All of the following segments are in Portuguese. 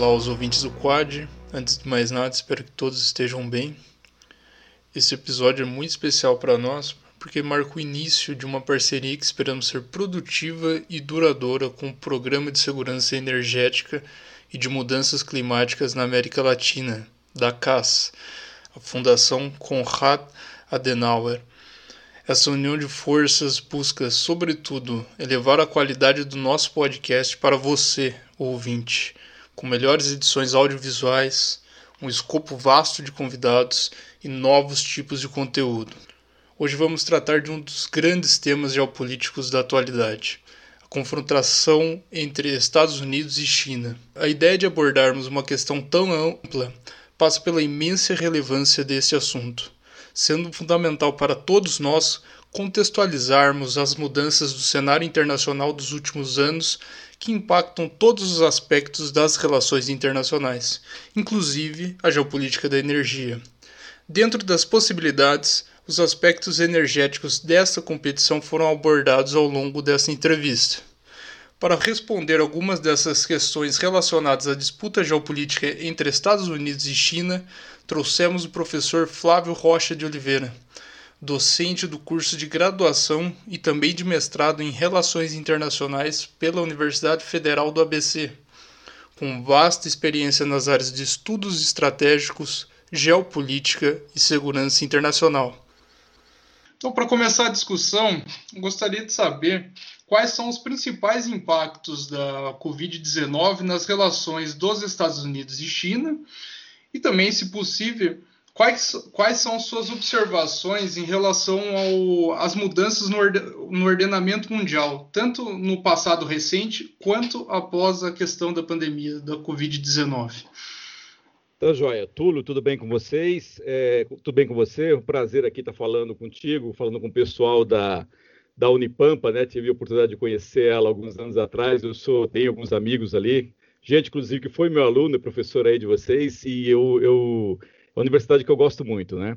Olá aos ouvintes do Quad. Antes de mais nada, espero que todos estejam bem. Esse episódio é muito especial para nós porque marca o início de uma parceria que esperamos ser produtiva e duradoura com o Programa de Segurança Energética e de Mudanças Climáticas na América Latina, da CAS, a Fundação Konrad Adenauer. Essa união de forças busca, sobretudo, elevar a qualidade do nosso podcast para você, ouvinte, com melhores edições audiovisuais, um escopo vasto de convidados e novos tipos de conteúdo. Hoje vamos tratar de um dos grandes temas geopolíticos da atualidade, a confrontação entre Estados Unidos e China. A ideia de abordarmos uma questão tão ampla passa pela imensa relevância desse assunto, sendo fundamental para todos nós contextualizarmos as mudanças do cenário internacional dos últimos anos que impactam todos os aspectos das relações internacionais, inclusive a geopolítica da energia. Dentro das possibilidades, os aspectos energéticos desta competição foram abordados ao longo dessa entrevista. Para responder algumas dessas questões relacionadas à disputa geopolítica entre Estados Unidos e China, trouxemos o professor Flávio Rocha de Oliveira, docente do curso de graduação e também de mestrado em Relações Internacionais pela Universidade Federal do ABC, com vasta experiência nas áreas de estudos estratégicos, geopolítica e segurança internacional. Então, para começar a discussão, gostaria de saber quais são os principais impactos da Covid-19 nas relações dos Estados Unidos e China e também, se possível, quais, quais são suas observações em relação às mudanças no, no ordenamento mundial, tanto no passado recente quanto após a questão da pandemia da Covid-19. Tá joia. Tulo, tudo bem com vocês? É, tudo bem com você? É um prazer aqui estar falando contigo, falando com o pessoal da, da Unipampa, né? Tive a oportunidade de conhecer ela alguns anos atrás. Eu sou, tenho alguns amigos ali, gente, inclusive, que foi meu aluno, professor aí de vocês, e eu, eu uma universidade que eu gosto muito, né?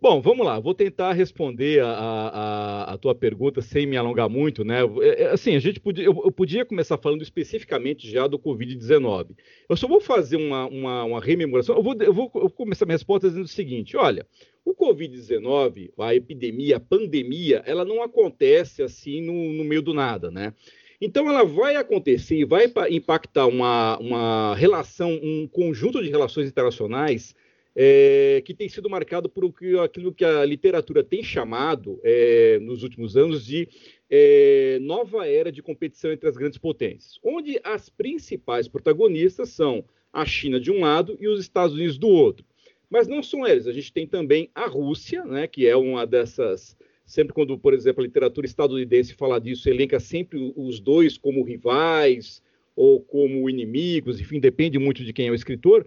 Bom, vamos lá, vou tentar responder a, a, a tua pergunta sem me alongar muito, né? É, é, assim, a gente podia, eu, eu podia começar falando especificamente já do Covid-19. Eu só vou fazer uma, uma, uma rememoração, eu vou, eu, vou, eu vou começar minha resposta dizendo o seguinte: olha, o Covid-19, a epidemia, a pandemia, ela não acontece assim no, no meio do nada, né? Então, ela vai acontecer e vai impactar uma, uma relação, um conjunto de relações internacionais é, que tem sido marcado por aquilo que a literatura tem chamado é, nos últimos anos de é, nova era de competição entre as grandes potências, onde as principais protagonistas são a China de um lado e os Estados Unidos do outro. Mas não são eles, a gente tem também a Rússia, né, que é uma dessas. Sempre quando, por exemplo, a literatura estadunidense fala disso, elenca sempre os dois como rivais ou como inimigos, enfim, depende muito de quem é o escritor.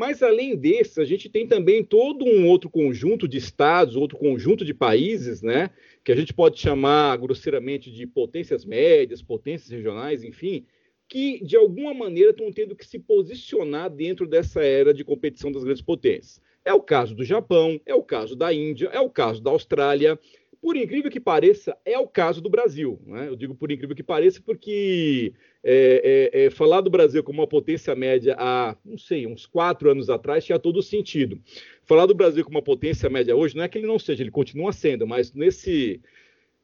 Mas, além desses, a gente tem também todo um outro conjunto de estados, outro conjunto de países, né, que a gente pode chamar grosseiramente de potências médias, potências regionais, enfim, que de alguma maneira estão tendo que se posicionar dentro dessa era de competição das grandes potências. É o caso do Japão, é o caso da Índia, é o caso da Austrália, por incrível que pareça, é o caso do Brasil. Né? Eu digo por incrível que pareça porque é, é, é, falar do Brasil como uma potência média há, não sei, uns quatro anos atrás tinha todo sentido. Falar do Brasil como uma potência média hoje não é que ele não seja, ele continua sendo, mas nesse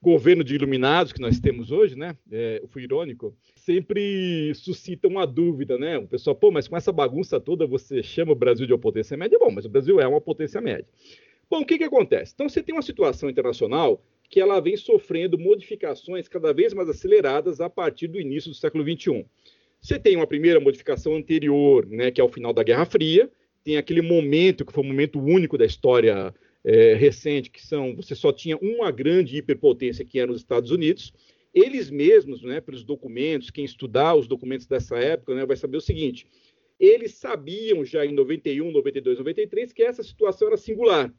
governo de iluminados que nós temos hoje, né? É, eu fui irônico, sempre suscita uma dúvida, né? O pessoal, pô, mas com essa bagunça toda você chama o Brasil de uma potência média? Bom, mas o Brasil é uma potência média. Bom, o que, que acontece? Então, você tem uma situação internacional que ela vem sofrendo modificações cada vez mais aceleradas a partir do início do século XXI. Você tem uma primeira modificação anterior, né, que é o final da Guerra Fria, tem aquele momento que foi um momento único da história é, recente, que são você só tinha uma grande hiperpotência que era os Estados Unidos. Eles mesmos, né, pelos documentos, quem estudar os documentos dessa época, né, vai saber o seguinte: eles sabiam já em 91, 92, 93 que essa situação era singular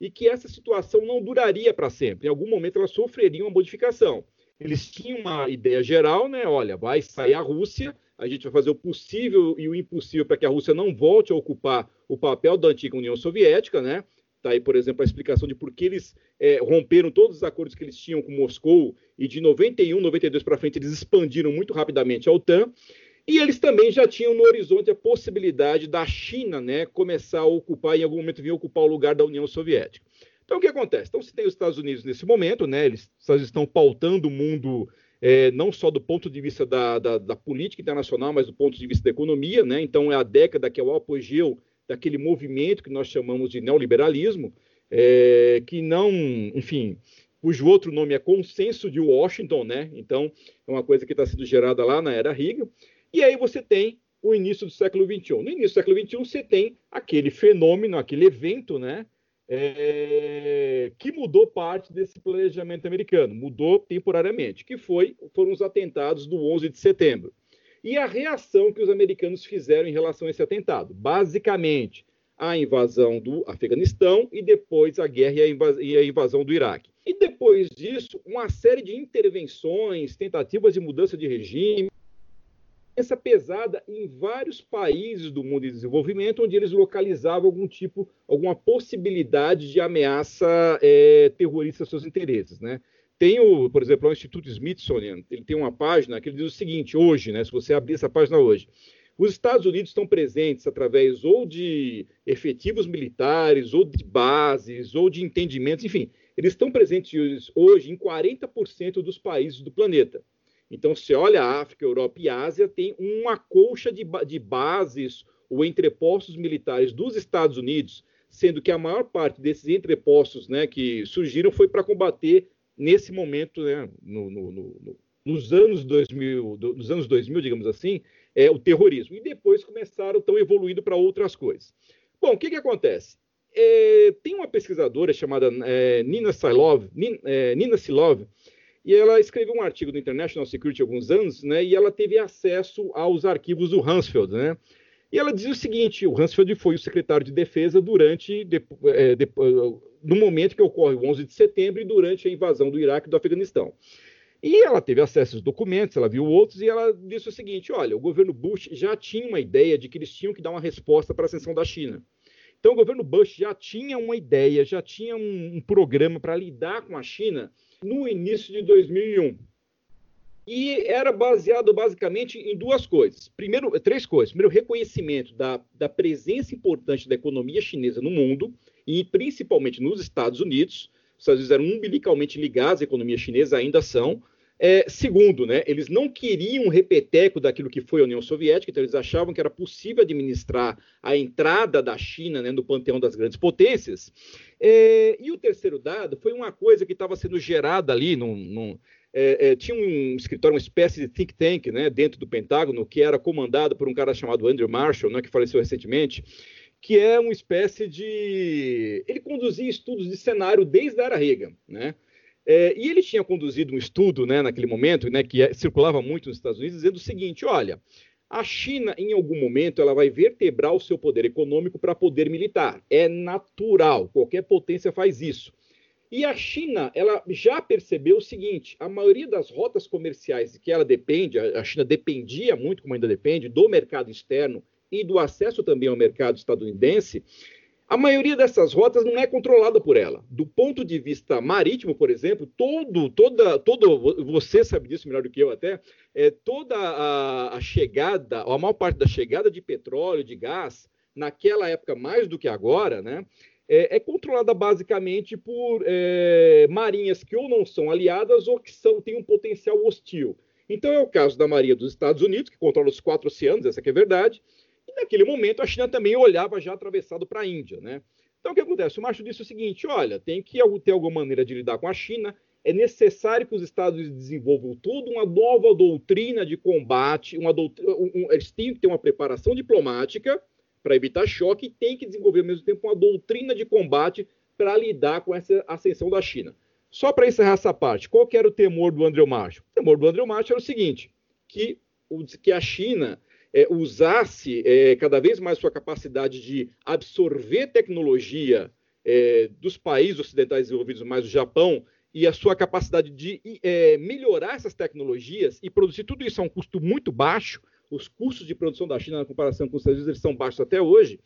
e que essa situação não duraria para sempre. Em algum momento ela sofreria uma modificação. Eles tinham uma ideia geral, né? Olha, vai sair a Rússia, a gente vai fazer o possível e o impossível para que a Rússia não volte a ocupar o papel da antiga União Soviética, né? Está aí, por exemplo, a explicação de por que eles é, romperam todos os acordos que eles tinham com Moscou e de 91, 92 para frente eles expandiram muito rapidamente a OTAN. E eles também já tinham no horizonte a possibilidade da China né, começar a ocupar, em algum momento vir ocupar o lugar da União Soviética. Então, o que acontece? Então, se tem os Estados Unidos nesse momento, né, eles estão pautando o mundo é, não só do ponto de vista da, da, da, política internacional, mas do ponto de vista da economia. Né? Então, é a década que é o apogeu daquele movimento que nós chamamos de neoliberalismo, é, que não, enfim, cujo outro nome é Consenso de Washington, né? Então, é uma coisa que está sendo gerada lá na era Reagan. E aí você tem o início do século XXI. No início do século XXI, você tem aquele fenômeno, aquele evento, né? É, que mudou parte desse planejamento americano, mudou temporariamente, que foi, foram os atentados do 11 de setembro. E a reação que os americanos fizeram em relação a esse atentado. Basicamente, a invasão do Afeganistão e depois a guerra e a invasão do Iraque. E depois disso, uma série de intervenções, tentativas de mudança de regime, doença pesada em vários países do mundo em desenvolvimento, onde eles localizavam algum tipo, alguma possibilidade de ameaça é, terrorista aos seus interesses, né? Tem, o, por exemplo, o Instituto Smithsonian, ele tem uma página que ele diz o seguinte, hoje, né, se você abrir essa página hoje, os Estados Unidos estão presentes através ou de efetivos militares, ou de bases, ou de entendimentos, enfim, eles estão presentes hoje em 40% dos países do planeta. Então, se olha a África, Europa e Ásia, tem uma colcha de, de bases ou entrepostos militares dos Estados Unidos, sendo que a maior parte desses entrepostos né, que surgiram foi para combater, nesse momento, né, no, no, no, nos anos 2000, nos anos 2000, digamos assim, é, o terrorismo. E depois começaram, estão evoluindo para outras coisas. Bom, o que, que acontece? É, tem uma pesquisadora chamada é, Nina Silov, Nina, é, Nina Silov, e ela escreveu um artigo no International Security há alguns anos, né, e ela teve acesso aos arquivos do Hansfeld, né, e ela dizia o seguinte, o Hansfeld foi o secretário de defesa durante, de, é, de, no momento que ocorre o 11 de setembro e durante a invasão do Iraque e do Afeganistão. E ela teve acesso aos documentos, ela viu outros, e ela disse o seguinte, olha, o governo Bush já tinha uma ideia de que eles tinham que dar uma resposta para a ascensão da China. Então, o governo Bush já tinha uma ideia, já tinha um, um programa para lidar com a China no início de 2001. E era baseado basicamente em duas coisas. Primeiro, três coisas. Primeiro, reconhecimento da, da presença importante da economia chinesa no mundo, e principalmente nos Estados Unidos. Os Estados Unidos eram umbilicalmente ligados à economia chinesa, ainda são. É, segundo, né, eles não queriam um repeteco daquilo que foi a União Soviética, então eles achavam que era possível administrar a entrada da China né, no panteão das grandes potências. É, e o terceiro dado foi uma coisa que estava sendo gerada ali, num, num é, é, tinha um escritório, uma espécie de think tank né, dentro do Pentágono, que era comandado por um cara chamado Andrew Marshall, né, que faleceu recentemente, que é uma espécie de. Ele conduzia estudos de cenário desde a era Reagan. Né? É, e ele tinha conduzido um estudo né, naquele momento, né, que é, circulava muito nos Estados Unidos, dizendo o seguinte: olha, a China, em algum momento, ela vai vertebrar o seu poder econômico para poder militar. É natural, qualquer potência faz isso. E a China, ela já percebeu o seguinte: a maioria das rotas comerciais que ela depende, a China dependia muito, como ainda depende, do mercado externo e do acesso também ao mercado estadunidense, a maioria dessas rotas não é controlada por ela. Do ponto de vista marítimo, por exemplo, todo, toda, todo, você sabe disso melhor do que eu até, é, toda a, a chegada, a maior parte da chegada de petróleo, de gás, naquela época mais do que agora, né, é, é controlada basicamente por é, marinhas que ou não são aliadas ou que são, têm um potencial hostil. Então é o caso da Marinha dos Estados Unidos, que controla os quatro oceanos, essa é verdade, naquele momento a China também olhava já atravessado para a Índia, né? Então o que acontece? O Macho disse o seguinte: olha, tem que ter alguma maneira de lidar com a China. É necessário que os Estados desenvolvam toda uma nova doutrina de combate, uma doutrina, um, eles têm que ter uma preparação diplomática para evitar choque e tem que desenvolver ao mesmo tempo uma doutrina de combate para lidar com essa ascensão da China. Só para encerrar essa parte, qual era o temor do André Marshall? O temor do André Marshall era o seguinte, que, que a China é, usasse é, cada vez mais sua capacidade de absorver tecnologia é, dos países ocidentais desenvolvidos, mais o Japão, e a sua capacidade de é, melhorar essas tecnologias e produzir tudo isso a um custo muito baixo. Os custos de produção da China, na comparação com os Estados Unidos, são baixos até hoje.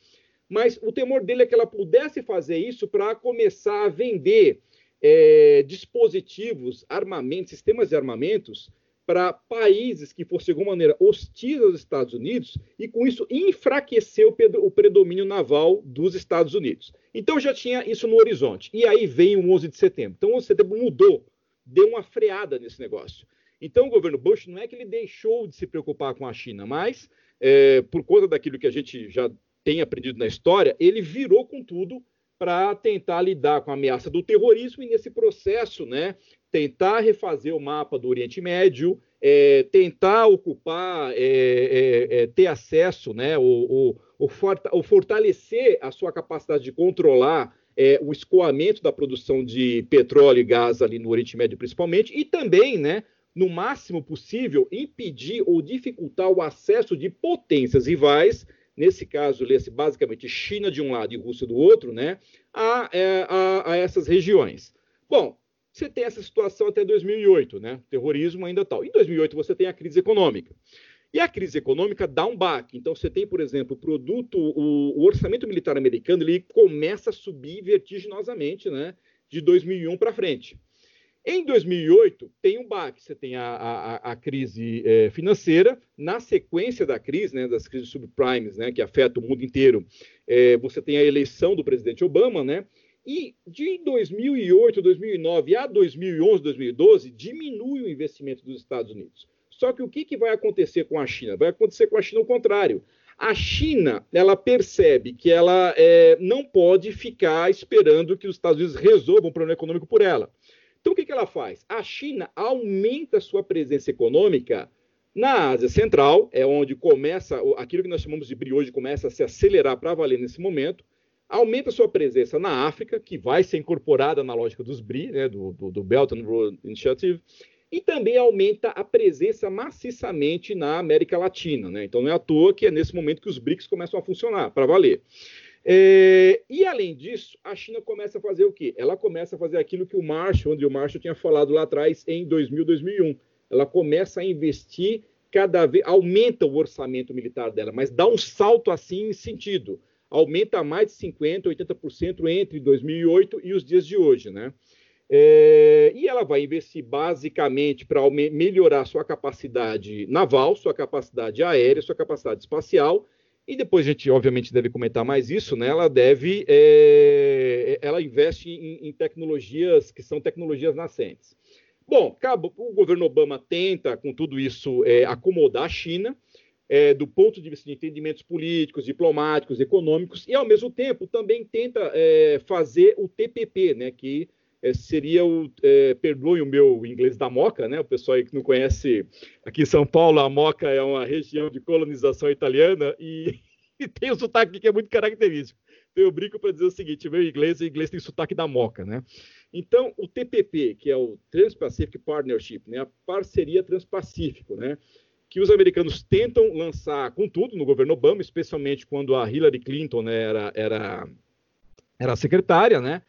Mas o temor dele é que ela pudesse fazer isso para começar a vender é, dispositivos, armamentos, sistemas de armamentos para países que de alguma maneira hostis aos Estados Unidos e com isso enfraquecer o predomínio naval dos Estados Unidos. Então já tinha isso no horizonte. E aí vem o 11 de setembro. Então o 11 de setembro mudou, deu uma freada nesse negócio. Então o governo Bush não é que ele deixou de se preocupar com a China, mas é, por conta daquilo que a gente já tem aprendido na história, ele virou com tudo para tentar lidar com a ameaça do terrorismo e nesse processo, né, tentar refazer o mapa do Oriente Médio, é, tentar ocupar, é, é, é ter acesso, né, o, o, o, fortalecer a sua capacidade de controlar é, o escoamento da produção de petróleo e gás ali no Oriente Médio, principalmente, e também, né, no máximo possível, impedir ou dificultar o acesso de potências rivais nesse caso, lê-se basicamente China de um lado e Rússia do outro, né, a, é, a, a, essas regiões. Bom, você tem essa situação até 2008, né, terrorismo ainda tal. Em 2008 você tem a crise econômica. E a crise econômica dá um baque. Então você tem, por exemplo, o produto, o, o orçamento militar americano, ele começa a subir vertiginosamente, né, de 2001 para frente. Em 2008, tem um baque, você tem a, a, a crise é, financeira, na sequência da crise, né, das crises subprimes, né, que afeta o mundo inteiro, é, você tem a eleição do presidente Obama, né, e de 2008, 2009 a 2011, 2012, diminui o investimento dos Estados Unidos. Só que o que, que vai acontecer com a China? Vai acontecer com a China o contrário. A China, ela percebe que ela é, não pode ficar esperando que os Estados Unidos resolvam o problema econômico por ela. Então, o que, que ela faz? A China aumenta sua presença econômica na Ásia Central, é onde começa, aquilo que nós chamamos de BRI hoje começa a se acelerar para valer nesse momento, aumenta sua presença na África, que vai ser incorporada na lógica dos BRI, né, do, do, do Belt and Road Initiative, e também aumenta a presença maciçamente na América Latina. Né? Então não é à toa que é nesse momento que os BRICS começam a funcionar, para valer. É, e além disso, a China começa a fazer o quê? Ela começa a fazer aquilo que o Marshall, o Marshall tinha falado lá atrás em 2000, 2001. Ela começa a investir cada vez, aumenta o orçamento militar dela, mas dá um salto assim em sentido. Aumenta mais de 50%, 80% entre 2008 e os dias de hoje, né? É, e ela vai investir basicamente para melhorar sua capacidade naval, sua capacidade aérea, sua capacidade espacial e depois a gente, obviamente, deve comentar mais isso, né? Ela deve, é, ela investe em, em, tecnologias que são tecnologias nascentes. Bom, o governo Obama tenta, com tudo isso, é, acomodar a China, é, do ponto de vista de entendimentos políticos, diplomáticos, econômicos, e, ao mesmo tempo, também tenta é, fazer o TPP, né? Que é, seria o, é, perdoe o meu inglês da Moca, né? O pessoal aí que não conhece, aqui em São Paulo, a Moca é uma região de colonização italiana e, e tem um sotaque que é muito característico. Então eu brinco para dizer o seguinte: meu inglês, o inglês tem sotaque da Moca, né? Então, o TPP, que é o Trans-Pacific Partnership, né? A parceria transpacífico, né? Que os americanos tentam lançar com tudo no governo Obama, especialmente quando a Hillary Clinton né, era, era, era secretária, né?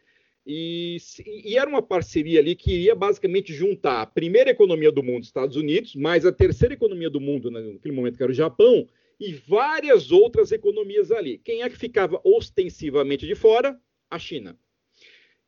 E, e, era uma parceria ali que iria basicamente juntar a primeira economia do mundo, Estados Unidos, mais a terceira economia do mundo, né, naquele momento que era o Japão, e várias outras economias ali. Quem é que ficava ostensivamente de fora? A China.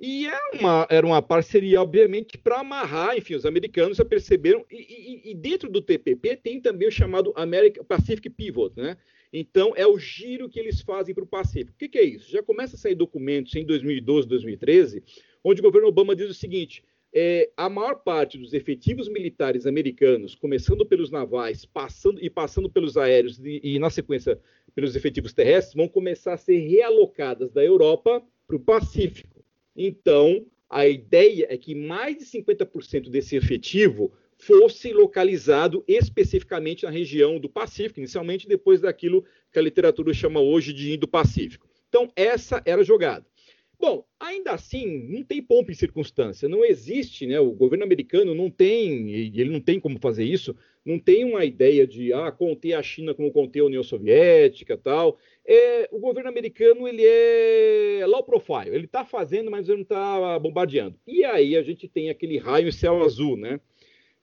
E é uma, era uma parceria, obviamente, para amarrar, enfim, os americanos já perceberam, e, e, e, dentro do TPP tem também o chamado American Pacific Pivot, né? Então, é o giro que eles fazem para o Pacífico. O que, que, é isso? Já começa a sair documentos em 2012, 2013, onde o governo Obama diz o seguinte: é, a maior parte dos efetivos militares americanos, começando pelos navais, passando e passando pelos aéreos e, e na sequência pelos efetivos terrestres, vão começar a ser realocadas da Europa para o Pacífico. Então, a ideia é que mais de 50% desse efetivo fosse localizado especificamente na região do Pacífico, inicialmente depois daquilo que a literatura chama hoje de Indo-Pacífico. Então, essa era a jogada. Bom, ainda assim, não tem pompa em circunstância, não existe, né? O governo americano não tem, e ele não tem como fazer isso, não tem uma ideia de ah, conter a China como conter a União Soviética tal. É, o governo americano ele é low profile, ele está fazendo, mas ele não está bombardeando. E aí a gente tem aquele raio em céu azul, né?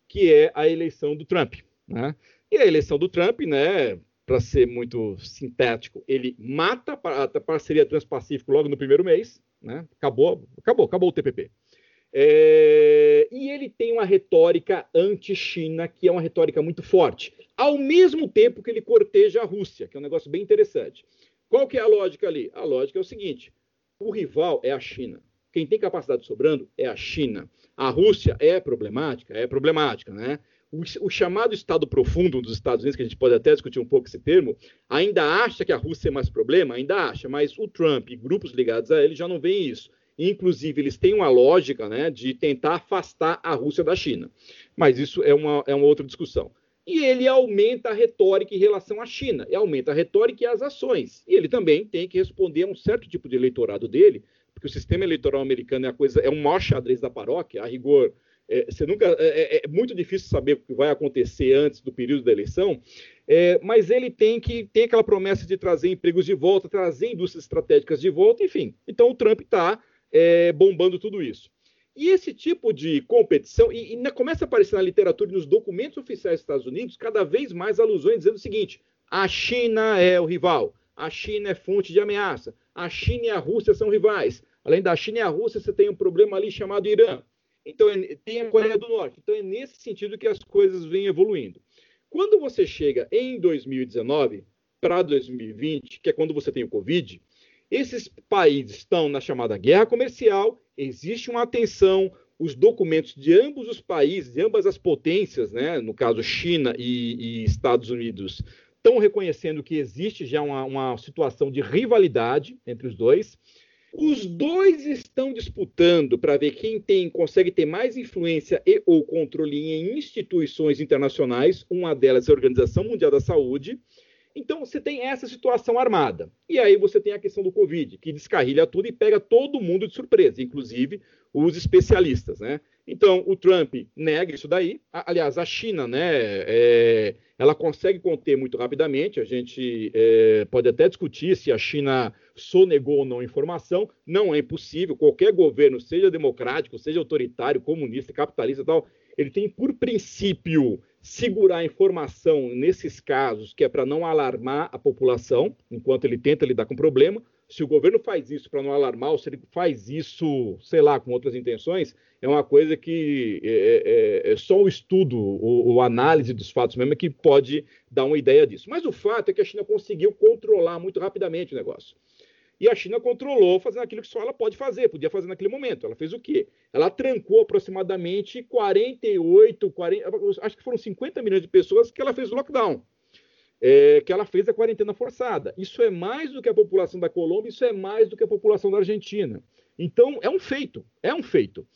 que é a eleição do Trump. Né? E a eleição do Trump, né, para ser muito sintético, ele mata a parceria Transpacífico logo no primeiro mês, né? acabou, acabou, acabou o TPP. É, e ele tem uma retórica anti-China, que é uma retórica muito forte, ao mesmo tempo que ele corteja a Rússia, que é um negócio bem interessante. Qual que é a lógica ali? A lógica é o seguinte: o rival é a China. Quem tem capacidade sobrando é a China. A Rússia é problemática? É problemática, né? O, o, chamado Estado profundo dos Estados Unidos, que a gente pode até discutir um pouco esse termo, ainda acha que a Rússia é mais problema? Ainda acha, mas o Trump e grupos ligados a ele já não veem isso. Inclusive, eles têm uma lógica né, de tentar afastar a Rússia da China. Mas isso é uma, é uma outra discussão. E ele aumenta a retórica em relação à China, e aumenta a retórica e as ações. E ele também tem que responder a um certo tipo de eleitorado dele, porque o sistema eleitoral americano é a coisa, é um maior xadrez da paróquia, a rigor. É, você nunca é, é, é, muito difícil saber o que vai acontecer antes do período da eleição, é, mas ele tem que ter aquela promessa de trazer empregos de volta, trazer indústrias estratégicas de volta, enfim. Então o Trump está é, bombando tudo isso. E esse tipo de competição, e, e começa a aparecer na literatura e nos documentos oficiais dos Estados Unidos, cada vez mais alusões dizendo o seguinte: a China é o rival, a China é fonte de ameaça, a China e a Rússia são rivais. Além da China e a Rússia, você tem um problema ali chamado Irã. Então, tem a Coreia do Norte. Então, é nesse sentido que as coisas vêm evoluindo. Quando você chega em 2019 para 2020, que é quando você tem o Covid, esses países estão na chamada guerra comercial, existe uma tensão, os documentos de ambos os países, de ambas as potências, né, no caso China e, e Estados Unidos, estão reconhecendo que existe já uma, uma situação de rivalidade entre os dois. Os dois estão disputando para ver quem tem consegue ter mais influência e ou controle em instituições internacionais. Uma delas é a Organização Mundial da Saúde então você tem essa situação armada. E aí você tem a questão do Covid, que descarrilha tudo e pega todo mundo de surpresa, inclusive os especialistas, né? Então o Trump nega isso daí. Aliás, a China, né? É, ela consegue conter muito rapidamente. A gente é, pode até discutir se a China sonegou ou não informação. Não é impossível. Qualquer governo, seja democrático, seja autoritário, comunista, capitalista, tal, ele tem por princípio segurar a informação nesses casos, que é para não alarmar a população, enquanto ele tenta lidar com o problema. Se o governo faz isso para não alarmar, ou se ele faz isso, sei lá, com outras intenções, é uma coisa que é, é, é, é só o estudo, o, análise dos fatos mesmo é que pode dar uma ideia disso. Mas o fato é que a China conseguiu controlar muito rapidamente o negócio. E a China controlou fazendo aquilo que só ela pode fazer, podia fazer naquele momento. Ela fez o quê? Ela trancou aproximadamente 48, 40, acho que foram 50 milhões de pessoas que ela fez o lockdown. É, que ela fez a quarentena forçada. Isso é mais do que a população da Colômbia, isso é mais do que a população da Argentina. Então, é um feito, é um feito.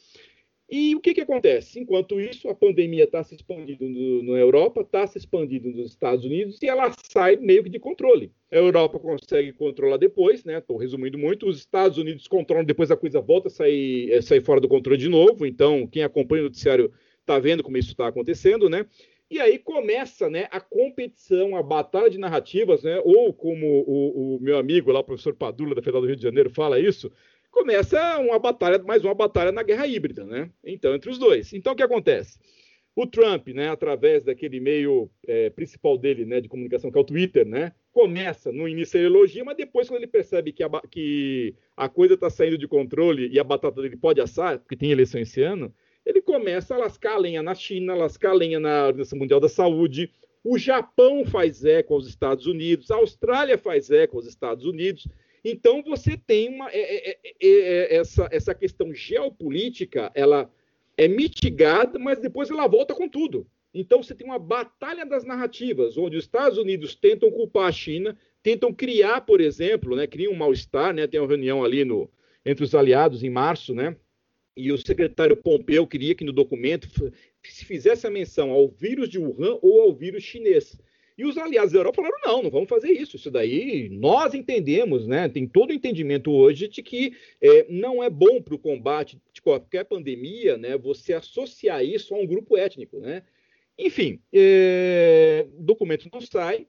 E o que, que acontece? Enquanto isso, a pandemia está se expandindo na Europa, está se expandindo nos Estados Unidos e ela sai meio que de controle. A Europa consegue controlar depois, né? Estou resumindo muito. Os Estados Unidos controlam depois a coisa volta a sair, é, sair fora do controle de novo. Então, quem acompanha o noticiário está vendo como isso está acontecendo, né? E aí começa né, a competição, a batalha de narrativas, né? Ou como o, o meu amigo lá, o professor Padula, da Federal do Rio de Janeiro, fala isso, começa uma batalha, mais uma batalha na guerra híbrida, né? Então, entre os dois. Então, o que acontece? O Trump, né, através daquele meio é, principal dele, né, de comunicação, que é o Twitter, né, começa, no início ele elogia, mas depois quando ele percebe que a, que a coisa está saindo de controle e a batata dele pode assar, porque tem eleição esse ano, ele começa a lascar a lenha na China, lascar a lenha na Organização Mundial da Saúde, o Japão faz eco aos Estados Unidos, a Austrália faz eco aos Estados Unidos, então você tem uma é, é, é, é, é, essa, essa questão geopolítica, ela é mitigada, mas depois ela volta com tudo. Então você tem uma batalha das narrativas, onde os Estados Unidos tentam culpar a China, tentam criar, por exemplo, né, criam um mal-estar, né, tem uma reunião ali no, entre os aliados em março, né, e o secretário Pompeu queria que no documento se fizesse a menção ao vírus de Wuhan ou ao vírus chinês. E os aliados da Europa falaram: não, não vamos fazer isso. Isso daí nós entendemos, né? Tem todo o entendimento hoje de que é, não é bom para o combate de qualquer pandemia, né? Você associar isso a um grupo étnico, né? Enfim, é, documento não sai.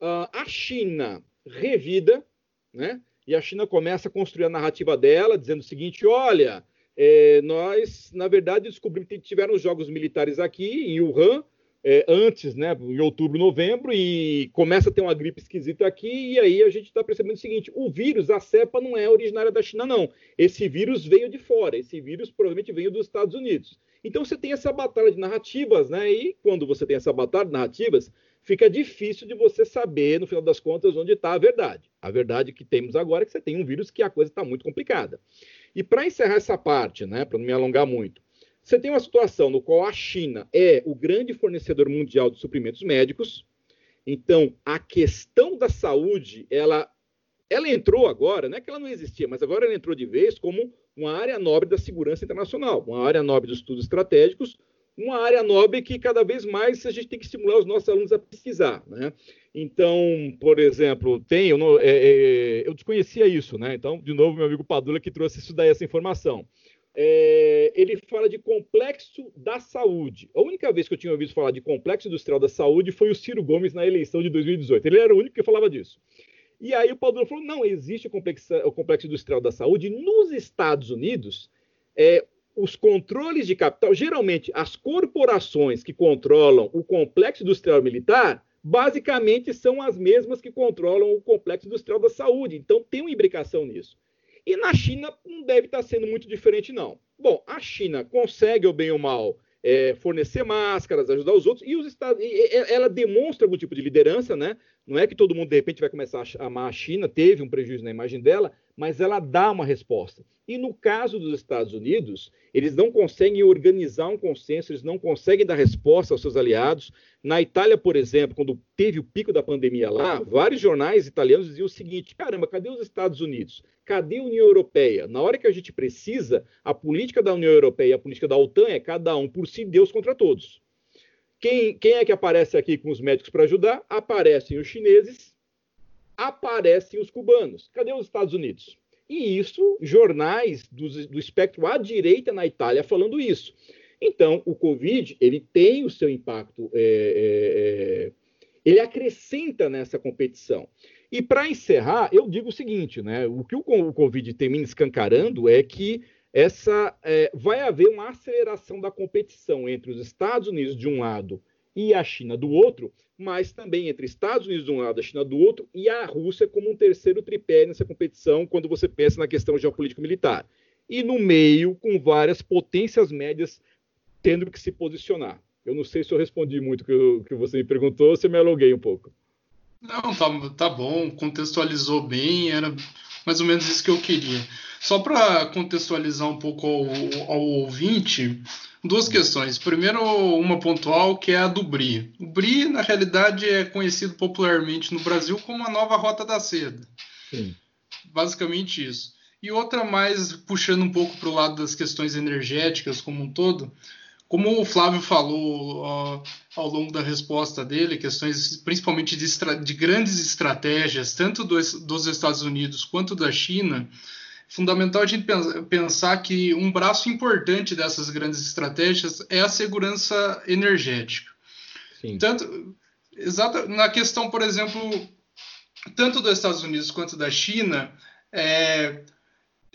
Uh, a China revida, né? E a China começa a construir a narrativa dela, dizendo o seguinte: olha, é, nós, na verdade, descobrimos que tiveram jogos militares aqui em Wuhan é, antes, né, em outubro, novembro, e começa a ter uma gripe esquisita aqui, e aí a gente está percebendo o seguinte: o vírus, a cepa, não é originária da China, não. Esse vírus veio de fora, esse vírus provavelmente veio dos Estados Unidos. Então você tem essa batalha de narrativas, né? E quando você tem essa batalha de narrativas, fica difícil de você saber, no final das contas, onde está a verdade. A verdade que temos agora é que você tem um vírus que a coisa está muito complicada. E para encerrar essa parte, né, para não me alongar muito, você tem uma situação no qual a China é o grande fornecedor mundial de suprimentos médicos. Então, a questão da saúde, ela, ela entrou agora, não é que ela não existia, mas agora ela entrou de vez como uma área nobre da segurança internacional, uma área nobre dos estudos estratégicos, uma área nobre que cada vez mais a gente tem que estimular os nossos alunos a pesquisar. Né? Então, por exemplo, tem, eu, não, é, é, eu desconhecia isso, né? Então, de novo, meu amigo Padula que trouxe isso daí, essa informação é, ele fala de complexo da saúde. A única vez que eu tinha ouvido falar de complexo industrial da saúde foi o Ciro Gomes na eleição de 2018. Ele era o único que falava disso. E aí o Paulo falou: não, existe o complexo, o complexo industrial da saúde. Nos Estados Unidos, é, os controles de capital, geralmente as corporações que controlam o complexo industrial militar, basicamente são as mesmas que controlam o complexo industrial da saúde. Então tem uma imbricação nisso. E na China não deve estar sendo muito diferente, não. Bom, a China consegue, ou bem ou mal, é, fornecer máscaras, ajudar os outros, e os Estados, e, ela demonstra algum tipo de liderança, né? Não é que todo mundo de repente vai começar a amar a China, teve um prejuízo na imagem dela, mas ela dá uma resposta. E no caso dos Estados Unidos, eles não conseguem organizar um consenso, eles não conseguem dar resposta aos seus aliados. Na Itália, por exemplo, quando teve o pico da pandemia lá, vários jornais italianos diziam o seguinte: caramba, cadê os Estados Unidos? Cadê a União Europeia? Na hora que a gente precisa, a política da União Europeia e a política da OTAN é cada um por si, Deus contra todos. Quem, quem é que aparece aqui com os médicos para ajudar? Aparecem os chineses, aparecem os cubanos. Cadê os Estados Unidos? E isso, jornais do, do espectro à direita na Itália falando isso. Então, o Covid, ele tem o seu impacto, é, é, é ele acrescenta nessa competição. E para encerrar, eu digo o seguinte, né? O que o, o Covid termina escancarando é que essa é, vai haver uma aceleração da competição entre os Estados Unidos de um lado e a China do outro, mas também entre Estados Unidos de um lado, a China do outro, e a Rússia como um terceiro tripé nessa competição, quando você pensa na questão geopolítica militar. E no meio, com várias potências médias tendo que se posicionar. Eu não sei se eu respondi muito o que, que você me perguntou, ou se eu me aluguei um pouco. Não, tá, tá bom, contextualizou bem, era mais ou menos isso que eu queria. Só para contextualizar um pouco ao, ao, ouvinte, duas questões. Primeiro, uma pontual, que é a do BRI. O BRI, na realidade, é conhecido popularmente no Brasil como a nova Rota da Seda. Sim. Basicamente isso. E outra mais puxando um pouco para o lado das questões energéticas como um todo, como o Flávio falou ao longo da resposta dele, questões principalmente de, de grandes estratégias, tanto dos, Estados Unidos quanto da China, fundamental a gente pensar que um braço importante dessas grandes estratégias é a segurança energética. Sim. Tanto, exato, na questão, por exemplo, tanto dos Estados Unidos quanto da China, é,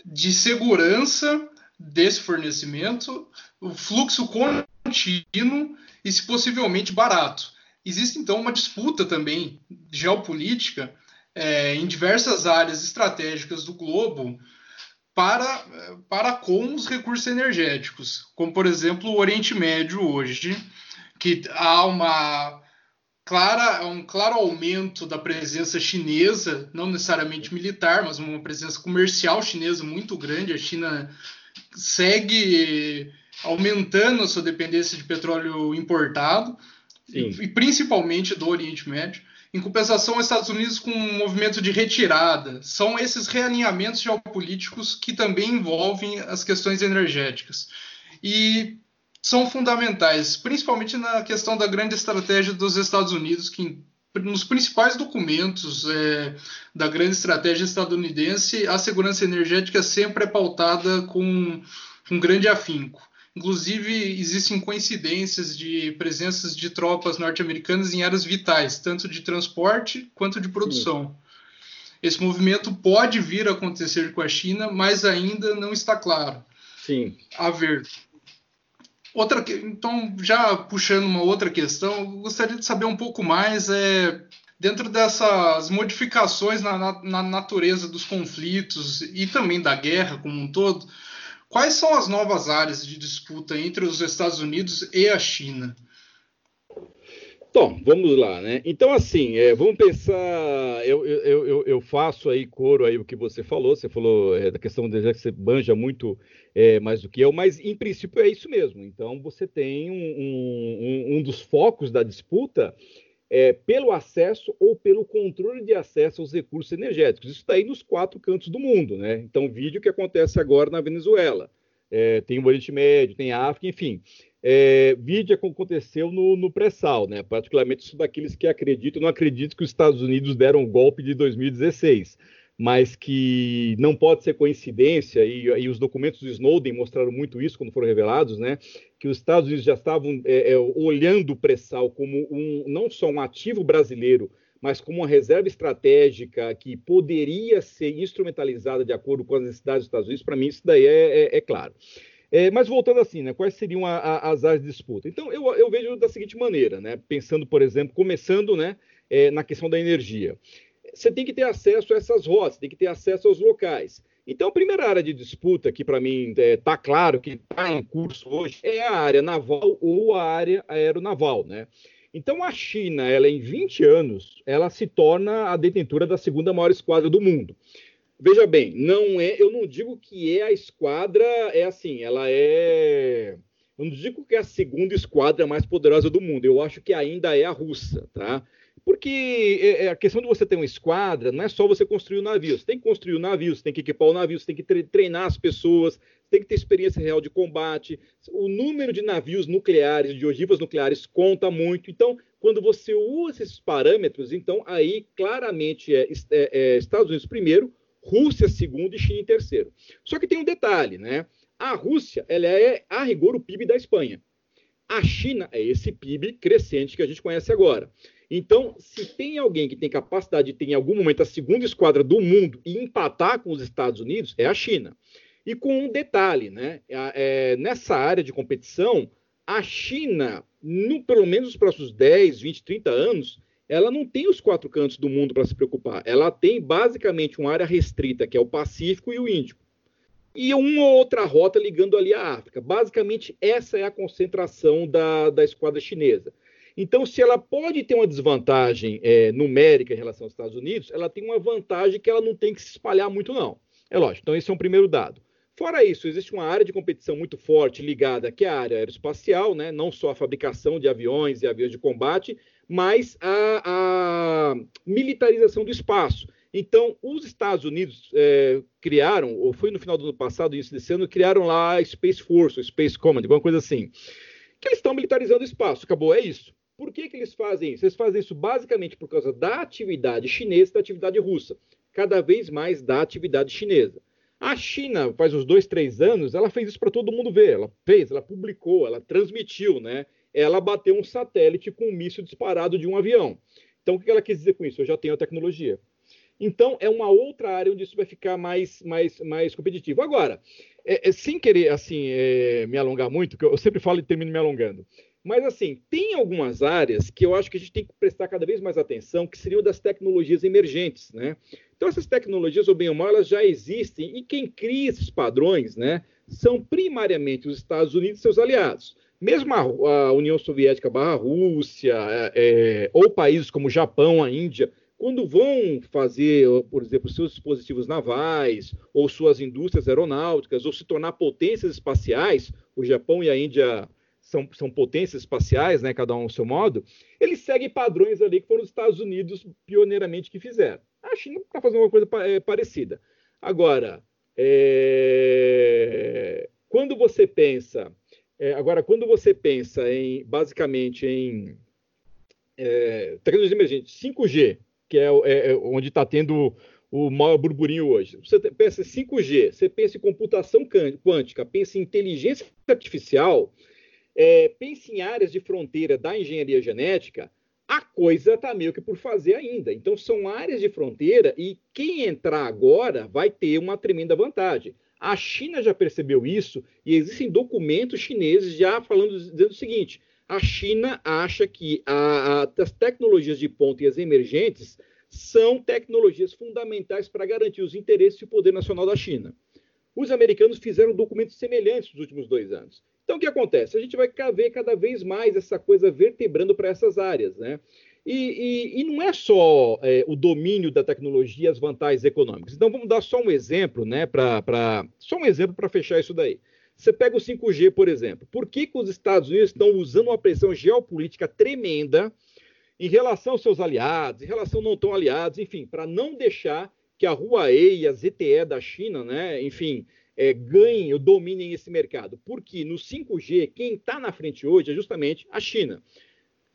de segurança desse fornecimento, o fluxo contínuo e, se possivelmente, barato. Existe, então, uma disputa também geopolítica é, em diversas áreas estratégicas do globo para, para com os recursos energéticos, como, por exemplo, o Oriente Médio hoje, que há uma clara, um claro aumento da presença chinesa, não necessariamente militar, mas uma presença comercial chinesa muito grande. A China segue aumentando a sua dependência de petróleo importado, e, e, principalmente do Oriente Médio. Em compensação, os Estados Unidos com um movimento de retirada. São esses realinhamentos geopolíticos que também envolvem as questões energéticas. E são fundamentais, principalmente na questão da grande estratégia dos Estados Unidos, que nos principais documentos é, da grande estratégia estadunidense, a segurança energética sempre é pautada com um grande afinco. Inclusive, existem coincidências de presenças de tropas norte-americanas em áreas vitais, tanto de transporte quanto de produção. Sim. Esse movimento pode vir a acontecer com a China, mas ainda não está claro. Sim. A ver. Outra, então, já puxando uma outra questão, gostaria de saber um pouco mais é, dentro dessas modificações na, na, na, natureza dos conflitos e também da guerra como um todo, quais são as novas áreas de disputa entre os Estados Unidos e a China? Então, vamos lá, né? Então, assim, é, vamos pensar. Eu, eu, eu, eu, faço aí coro aí o que você falou. Você falou é, da questão de que você banja muito é, mais do que eu, mas em princípio é isso mesmo. Então, você tem um, um, um dos focos da disputa é, pelo acesso ou pelo controle de acesso aos recursos energéticos. Isso está aí nos quatro cantos do mundo, né? Então, vídeo que acontece agora na Venezuela. É, tem o Oriente Médio, tem a África, enfim é, vide que aconteceu no, no pré-sal, né? particularmente isso daqueles que acreditam, não acredito que os Estados Unidos deram o um golpe de 2016, mas que não pode ser coincidência, e, e, os documentos do Snowden mostraram muito isso quando foram revelados, né? que os Estados Unidos já estavam é, é, olhando o pré-sal como um, não só um ativo brasileiro, mas como uma reserva estratégica que poderia ser instrumentalizada de acordo com as necessidades dos Estados Unidos, para mim isso daí é, é, é claro. É, mas voltando assim, né, quais seriam a, a, as áreas de disputa? Então, eu, eu, vejo da seguinte maneira, né, pensando, por exemplo, começando né, é, na questão da energia. Você tem que ter acesso a essas rotas, tem que ter acesso aos locais. Então, a primeira área de disputa, que para mim está é, tá claro que está em curso hoje, é a área naval ou a área aeronaval. Né? Então, a China, ela em 20 anos, ela se torna a detentora da segunda maior esquadra do mundo. Veja bem, não é, eu não digo que é a esquadra, é assim, ela é. Eu não digo que é a segunda esquadra mais poderosa do mundo, eu acho que ainda é a russa, tá? Porque é, é, a questão de você ter uma esquadra não é só você construir o um navio. Você tem que construir o um navio, você tem que equipar o navio, você tem que treinar as pessoas, você tem que ter experiência real de combate. O número de navios nucleares, de ogivas nucleares, conta muito. Então, quando você usa esses parâmetros, então aí claramente é, é, é Estados Unidos primeiro, Rússia segundo e China em terceiro. Só que tem um detalhe, né? A Rússia, ela é, a rigor, o PIB da Espanha. A China é esse PIB crescente que a gente conhece agora. Então, se tem alguém que tem capacidade de ter em algum momento a segunda esquadra do mundo e empatar com os Estados Unidos, é a China. E com um detalhe, né? É, nessa área de competição, a China, no, pelo menos nos próximos 10, 20, 30 anos, ela não tem os quatro cantos do mundo para se preocupar. Ela tem basicamente uma área restrita, que é o Pacífico e o Índico. E uma ou outra rota ligando ali à África. Basicamente, essa é a concentração da, da esquadra chinesa. Então, se ela pode ter uma desvantagem é, numérica em relação aos Estados Unidos, ela tem uma vantagem que ela não tem que se espalhar muito, não. É lógico. Então, esse é um primeiro dado. Fora isso, existe uma área de competição muito forte ligada que é a área aeroespacial, né? não só a fabricação de aviões e aviões de combate, mas a, a militarização do espaço. Então, os Estados Unidos é, criaram, ou foi no final do ano passado, isso desse ano, criaram lá a Space Force, Space Command, alguma coisa assim, que eles estão militarizando o espaço. Acabou, é isso. Por que, que eles fazem isso? Eles fazem isso basicamente por causa da atividade chinesa e da atividade russa. Cada vez mais da atividade chinesa. A China, faz uns dois, três anos, ela fez isso para todo mundo ver. Ela fez, ela publicou, ela transmitiu, né? Ela bateu um satélite com um míssil disparado de um avião. Então, o que ela quis dizer com isso? Eu já tenho a tecnologia. Então, é uma outra área onde isso vai ficar mais, mais, mais competitivo. Agora, é, é, sem querer assim é, me alongar muito, que eu sempre falo e termino me alongando, mas assim, tem algumas áreas que eu acho que a gente tem que prestar cada vez mais atenção, que seriam das tecnologias emergentes, né? Então, essas tecnologias, ou bem ou mal, elas já existem, e quem cria esses padrões né, são primariamente os Estados Unidos e seus aliados. Mesmo a, a União Soviética barra Rússia, é, é, ou países como o Japão, a Índia, quando vão fazer, por exemplo, seus dispositivos navais, ou suas indústrias aeronáuticas, ou se tornar potências espaciais, o Japão e a Índia são, são potências espaciais, né, cada um ao seu modo, eles seguem padrões ali que foram os Estados Unidos pioneiramente que fizeram. A China está fazendo uma coisa é, parecida. Agora, é, quando você pensa, é, agora quando você pensa em basicamente em é, tecnologia emergente, 5G, que é, é, é onde está tendo o maior burburinho hoje. Você pensa em 5G, você pensa em computação quântica, pensa em inteligência artificial, é, pense em áreas de fronteira da engenharia genética, a coisa está meio que por fazer ainda. Então, são áreas de fronteira e quem entrar agora vai ter uma tremenda vantagem. A China já percebeu isso e existem documentos chineses já falando dizendo o seguinte: a China acha que a, a, as tecnologias de ponta e as emergentes são tecnologias fundamentais para garantir os interesses e o poder nacional da China. Os americanos fizeram documentos semelhantes nos últimos dois anos. Então, o que acontece? A gente vai ver cada vez mais essa coisa vertebrando para essas áreas, né? E, e, e não é só é, o domínio da tecnologia as vantagens econômicas. Então, vamos dar só um exemplo, né? Pra só um exemplo para fechar isso daí. Você pega o 5G, por exemplo. Por que, que os Estados Unidos estão usando uma pressão geopolítica tremenda em relação aos seus aliados, em relação não tão aliados, enfim, para não deixar que a Huawei e a ZTE da China, né, enfim, é, ganhem ou dominem esse mercado? Porque no 5G, quem está na frente hoje é justamente a China.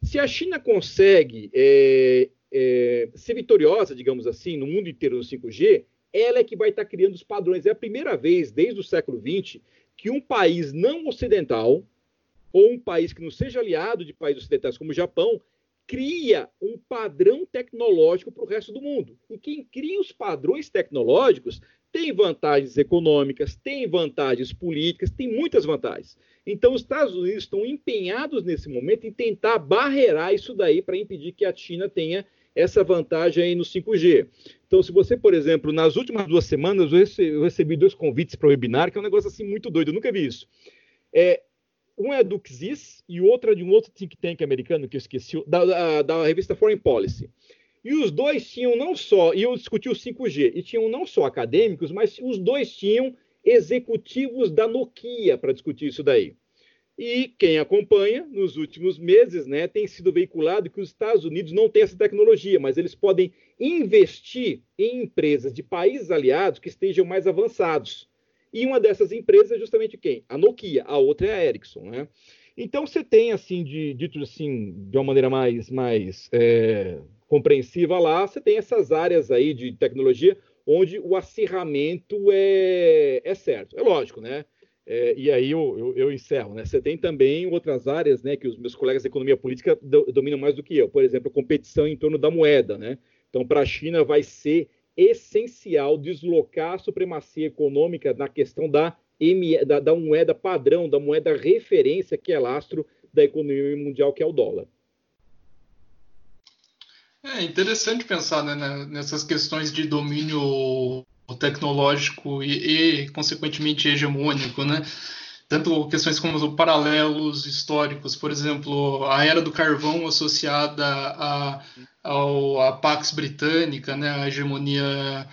Se a China consegue é, é, ser vitoriosa, digamos assim, no mundo inteiro no 5G, ela é que vai estar criando os padrões. É a primeira vez desde o século XX que um país não ocidental, ou um país que não seja aliado de países ocidentais como o Japão, cria um padrão tecnológico para o resto do mundo. E quem cria os padrões tecnológicos tem vantagens econômicas, tem vantagens políticas, tem muitas vantagens. Então, os Estados Unidos estão empenhados nesse momento em tentar barrerar isso daí para impedir que a China tenha essa vantagem aí no 5G. Então, se você, por exemplo, nas últimas duas semanas, eu recebi dois convites para o webinar, que é um negócio assim muito doido, eu nunca vi isso. É, um é do XIS e outro é de um outro think tank americano que eu esqueci, da, da, da revista Foreign Policy. E os dois tinham não só, e eu discuti o 5G, e tinham não só acadêmicos, mas os dois tinham executivos da Nokia para discutir isso daí. E quem acompanha, nos últimos meses, né, tem sido veiculado que os Estados Unidos não têm essa tecnologia, mas eles podem investir em empresas de países aliados que estejam mais avançados. E uma dessas empresas é justamente quem? A Nokia, a outra é a Ericsson, né? Então você tem, assim, de, dito assim, de uma maneira mais, mais é, compreensiva lá, você tem essas áreas aí de tecnologia onde o acirramento é, é certo. É lógico, né? É, e aí eu, eu, eu, encerro, né? Você tem também outras áreas, né, que os meus colegas de economia política do, dominam mais do que eu. Por exemplo, competição em torno da moeda, né? Então, para a China vai ser essencial deslocar a supremacia econômica na questão da, da, da moeda padrão, da moeda referência que é lastro da economia mundial, que é o dólar. É interessante pensar né, né, nessas questões de domínio tecnológico e, e, consequentemente, hegemônico, né? Tanto questões como os paralelos históricos, por exemplo, a era do carvão associada à a, a, Pax Britânica, né, a hegemonia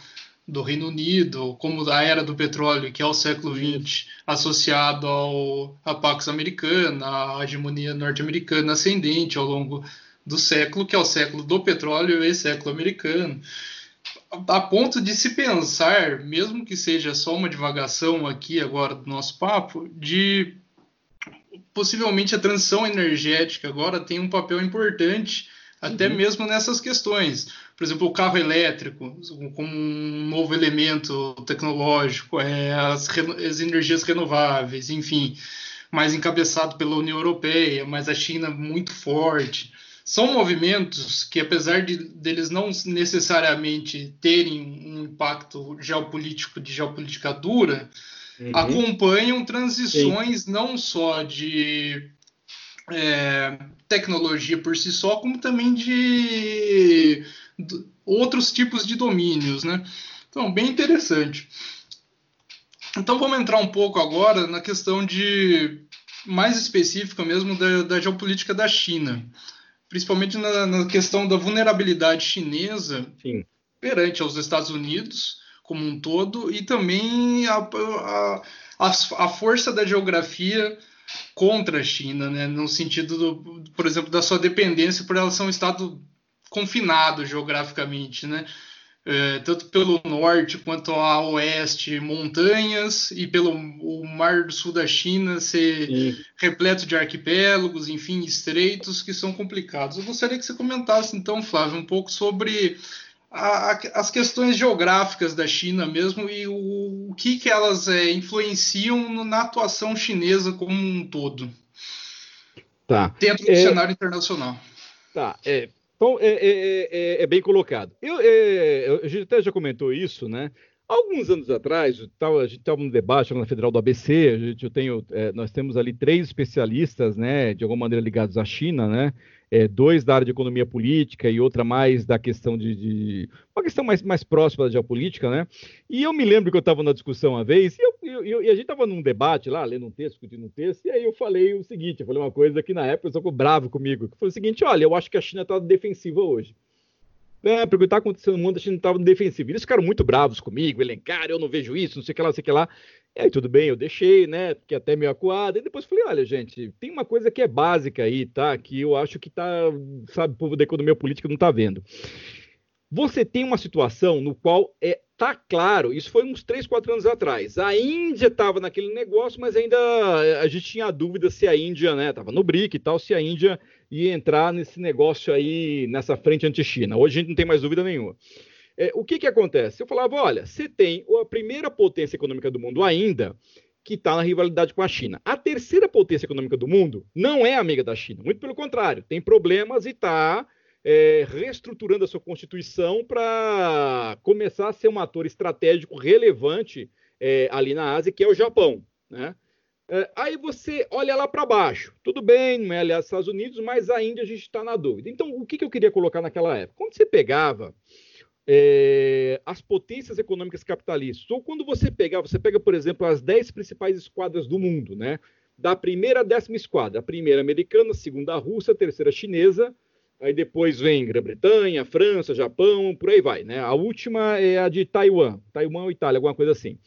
do Reino Unido, como a era do petróleo, que é o século XX, associado ao, à Pax Americana, à hegemonia norte-americana ascendente ao longo do século, que é o século do petróleo e século americano. A ponto de se pensar, mesmo que seja só uma divagação aqui agora do nosso papo, de possivelmente a transição energética agora tem um papel importante até uhum. mesmo nessas questões. Por exemplo, o carro elétrico, como um novo elemento tecnológico, é, as, as energias renováveis, enfim, mais encabeçado pela União Europeia, mas a China muito forte são movimentos que, apesar de deles não necessariamente terem um impacto geopolítico de geopolítica dura, uhum. acompanham transições Sim. não só de é, tecnologia por si só, como também de, de outros tipos de domínios, né? Então, bem interessante. Então, vamos entrar um pouco agora na questão de mais específica mesmo da, da geopolítica da China principalmente na, na questão da vulnerabilidade chinesa Sim. perante aos Estados Unidos como um todo e também a, a, a, a força da geografia contra a China, né? no sentido, do, por exemplo, da sua dependência por ela ser um estado confinado geograficamente, né? É, tanto pelo norte quanto ao oeste, montanhas, e pelo o mar do sul da China ser Sim. repleto de arquipélagos, enfim, estreitos, que são complicados. Eu gostaria que você comentasse, então, Flávio, um pouco sobre a, a, as questões geográficas da China mesmo e o, o que, que elas é, influenciam na atuação chinesa como um todo. Tá. Dentro do é... cenário internacional. Tá. É, então, é, é, é, é bem colocado. Eu, é, a gente até já comentou isso, né? Alguns anos atrás, a gente estava no debate na Federal do ABC, gente, eu tenho, é, nós temos ali três especialistas, né, de alguma maneira ligados à China, né, é, dois da área de economia política e outra mais da questão de, de, uma questão mais, mais próxima da geopolítica, né? E eu me lembro que eu estava na discussão uma vez e, eu, eu, e a gente estava num debate lá, lendo um texto, discutindo um texto, e aí eu falei o seguinte, eu falei uma coisa que na época o pessoal ficou bravo comigo, que foi o seguinte, olha, eu acho que a China está defensiva hoje. É, porque está acontecendo no mundo, a China estava defensiva. Eles ficaram muito bravos comigo, elencar, eu não vejo isso, não sei o que lá, não sei o que lá. E aí, tudo bem, eu deixei, né? Fiquei até meio acuado. E depois falei: olha, gente, tem uma coisa que é básica aí, tá? Que eu acho que tá, sabe, o povo da economia política não tá vendo. Você tem uma situação no qual é tá claro, isso foi uns 3, 4 anos atrás. A Índia estava naquele negócio, mas ainda a gente tinha dúvida se a Índia, né, estava no BRIC e tal, se a Índia ia entrar nesse negócio aí, nessa frente anti-China. Hoje a gente não tem mais dúvida nenhuma. É, o que, que acontece? Eu falava, olha, você tem a primeira potência econômica do mundo ainda, que está na rivalidade com a China. A terceira potência econômica do mundo não é amiga da China, muito pelo contrário, tem problemas e está é, reestruturando a sua constituição para começar a ser um ator estratégico relevante é, ali na Ásia, que é o Japão. Né? É, aí você olha lá para baixo. Tudo bem, não é aliado dos Estados Unidos, mas ainda a gente está na dúvida. Então, o que, que eu queria colocar naquela época? Quando você pegava é, as potências econômicas capitalistas. Ou quando você pegar, você pega, por exemplo, as 10 principais esquadras do mundo, né? Da primeira à décima esquadra. A primeira americana, a segunda a russa, a terceira chinesa, aí depois vem Grã-Bretanha, França, Japão, por aí vai, né? A última é a de Taiwan, Taiwan ou Itália, alguma coisa assim.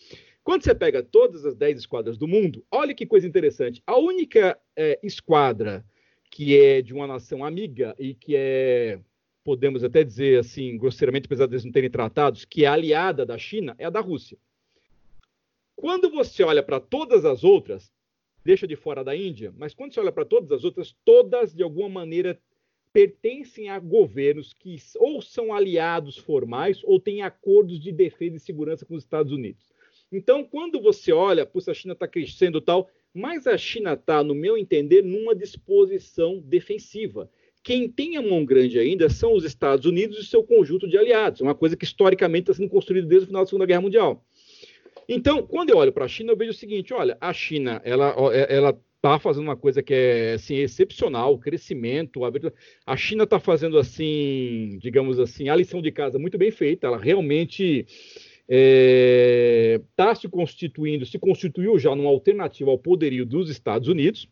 Quando você pega todas as 10 esquadras do mundo, olha que coisa interessante. A única é, esquadra que é de uma nação amiga e que é podemos até dizer assim, grosseiramente, apesar de eles não terem tratados, que é aliada da China, é a da Rússia. Quando você olha para todas as outras, deixa de fora da Índia, mas quando você olha para todas as outras, todas de alguma maneira pertencem a governos que ou são aliados formais ou têm acordos de defesa e segurança com os Estados Unidos. Então, quando você olha, puxa, a China está crescendo tal, mas a China está, no meu entender, numa disposição defensiva. Quem tem a mão grande ainda são os Estados Unidos e seu conjunto de aliados, uma coisa que historicamente está sendo construída desde o final da Segunda Guerra Mundial. Então, quando eu olho para a China, eu vejo o seguinte: olha, a China, ela, é, ela está fazendo uma coisa que é assim, excepcional, crescimento, a, a China está fazendo assim, digamos assim, a lição de casa muito bem feita, ela realmente está é, tá se constituindo, se constituiu já numa alternativa ao poderio dos Estados Unidos.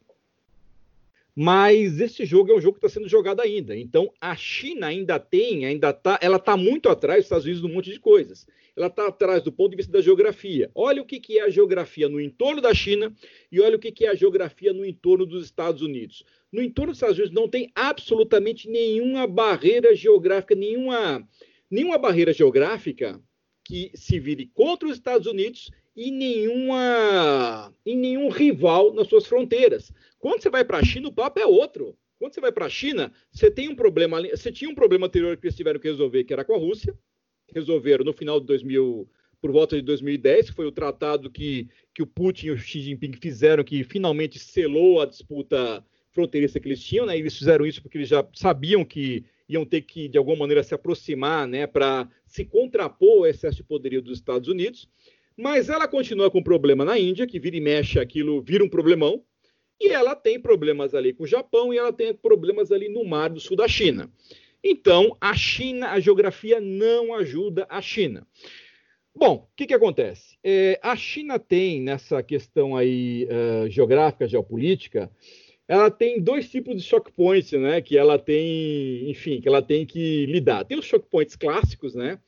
Mas esse jogo é um jogo que está sendo jogado ainda. Então a China ainda tem, ainda está, ela está muito atrás dos Estados Unidos de um monte de coisas. Ela está atrás do ponto de vista da geografia. Olha o que, que é a geografia no entorno da China e olha o que, que é a geografia no entorno dos Estados Unidos. No entorno dos Estados Unidos não tem absolutamente nenhuma barreira geográfica, nenhuma, nenhuma barreira geográfica que se vire contra os Estados Unidos e nenhuma, e nenhum rival nas suas fronteiras. Quando você vai para a China, o papo é outro. Quando você vai para a China, você tem um problema, você tinha um problema anterior que eles tiveram que resolver, que era com a Rússia. Resolveram no final de 2000, por volta de 2010, que foi o tratado que, que o Putin e o Xi Jinping fizeram, que finalmente selou a disputa fronteiriça que eles tinham, né? Eles fizeram isso porque eles já sabiam que iam ter que, de alguma maneira, se aproximar, né, para se contrapor ao excesso de poderio dos Estados Unidos. Mas ela continua com problema na Índia, que vira e mexe aquilo, vira um problemão. E ela tem problemas ali com o Japão e ela tem problemas ali no mar do sul da China. Então, a China, a geografia não ajuda a China. Bom, o que, que acontece? É, a China tem, nessa questão aí uh, geográfica, geopolítica, ela tem dois tipos de shock points, né? Que ela tem, enfim, que ela tem que lidar. Tem os shock points clássicos, né?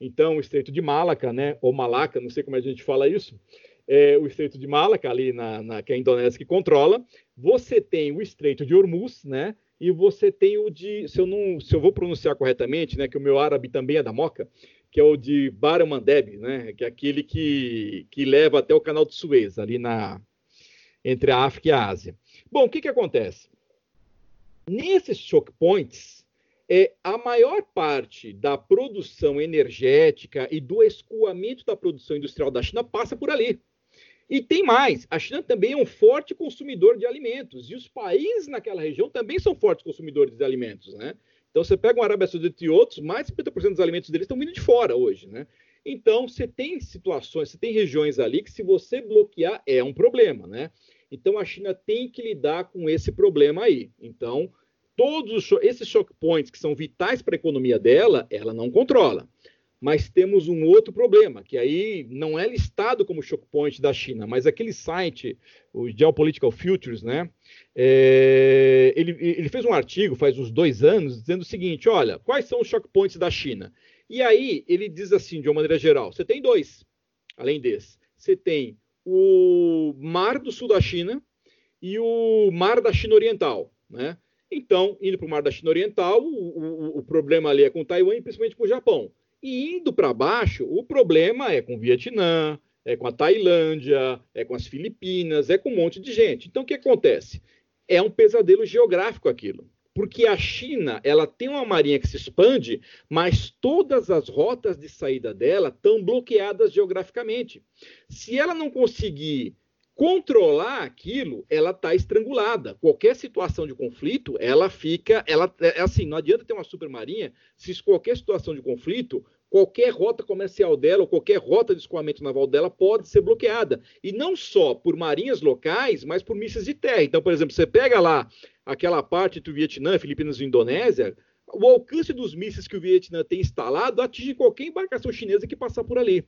Então, o Estreito de Malaca, né? Ou Malaca, não sei como a gente fala isso é, o Estreito de Malaca, ali na, na, que é a Indonésia que controla. Você tem o Estreito de Hormuz, né? E você tem o de, se eu não, se eu vou pronunciar corretamente, né? Que o meu árabe também é da Moca, que é o de Baramandeb, né? Que é aquele que, que leva até o Canal de Suez, ali na entre a África e a Ásia. Bom, o que que acontece? Nesses choke points, é, a maior parte da produção energética e do escoamento da produção industrial da China passa por ali. E tem mais, a China também é um forte consumidor de alimentos, e os países naquela região também são fortes consumidores de alimentos, né? Então você pega o Arábia Saudita e outros, mais de 50% dos alimentos deles estão vindo de fora hoje, né? Então, você tem situações, você tem regiões ali que, se você bloquear, é um problema, né? Então, a China tem que lidar com esse problema aí. Então, todos esses choke points que são vitais para a economia dela, ela não controla. Mas temos um outro problema, que aí não é listado como choke point da China, mas aquele site, o Geopolitical Futures, né? É, ele, ele, fez um artigo faz uns dois anos dizendo o seguinte: olha, quais são os choke points da China? E aí ele diz assim, de uma maneira geral: você tem dois, além desse. Você tem o Mar do Sul da China e o Mar da China Oriental, né? Então, indo para o Mar da China Oriental, o, o, o, problema ali é com Taiwan e principalmente com o Japão. E indo para baixo, o problema é com o Vietnã, é com a Tailândia, é com as Filipinas, é com um monte de gente. Então, o que acontece? É um pesadelo geográfico aquilo. Porque a China, ela tem uma marinha que se expande, mas todas as rotas de saída dela estão bloqueadas geograficamente. Se ela não conseguir controlar aquilo, ela está estrangulada. Qualquer situação de conflito, ela fica, ela é, é assim, não adianta ter uma supermarinha se qualquer situação de conflito, qualquer rota comercial dela ou qualquer rota de escoamento naval dela pode ser bloqueada. E não só por marinhas locais, mas por mísseis de terra. Então, por exemplo, você pega lá aquela parte do Vietnã, Filipinas e Indonésia, o alcance dos mísseis que o Vietnã tem instalado atinge qualquer embarcação chinesa que passar por ali.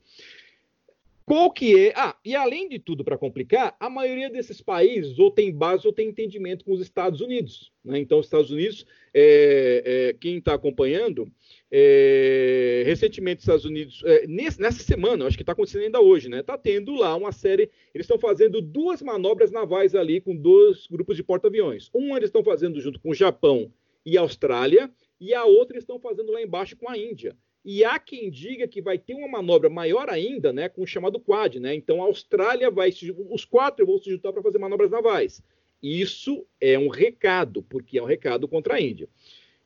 Qual que é? Ah, e além de tudo, para complicar, a maioria desses países ou tem base ou tem entendimento com os Estados Unidos. Né? Então, os Estados Unidos, é, é, quem está acompanhando, é, recentemente, os Estados Unidos, é, nesse, nessa semana, acho que está acontecendo ainda hoje, né? Está tendo lá uma série. Eles estão fazendo duas manobras navais ali com dois grupos de porta-aviões. Um eles estão fazendo junto com o Japão e a Austrália, e a outra eles estão fazendo lá embaixo com a Índia. E há quem diga que vai ter uma manobra maior ainda, né, com o chamado Quad, né? Então a Austrália vai se, os quatro vão se juntar para fazer manobras navais. Isso é um recado, porque é um recado contra a Índia.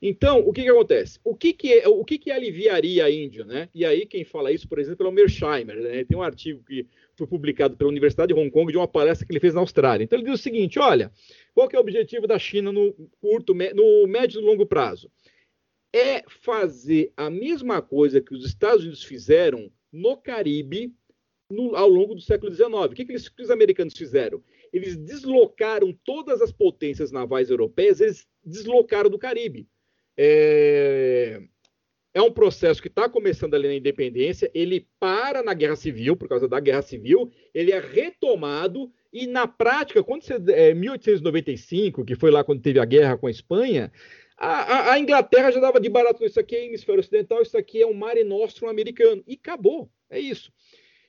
Então, o que, que acontece? O que, que, é, o que, que aliviaria a Índia, né? E aí quem fala isso, por exemplo, é o Mersheimer, né? Tem um artigo que foi publicado pela Universidade de Hong Kong de uma palestra que ele fez na Austrália. Então ele diz o seguinte: olha, qual que é o objetivo da China no curto, no médio e longo prazo? É fazer a mesma coisa que os Estados Unidos fizeram no Caribe no, ao longo do século XIX. O que, que, eles, que os americanos fizeram? Eles deslocaram todas as potências navais europeias, eles deslocaram do Caribe. É, é um processo que está começando ali na independência, ele para na Guerra Civil, por causa da Guerra Civil, ele é retomado e na prática, quando você, é, 1895, que foi lá quando teve a guerra com a Espanha, a, a, Inglaterra já dava de barato, isso aqui é hemisfério ocidental, isso aqui é um Mare Nostrum americano. E acabou. É isso.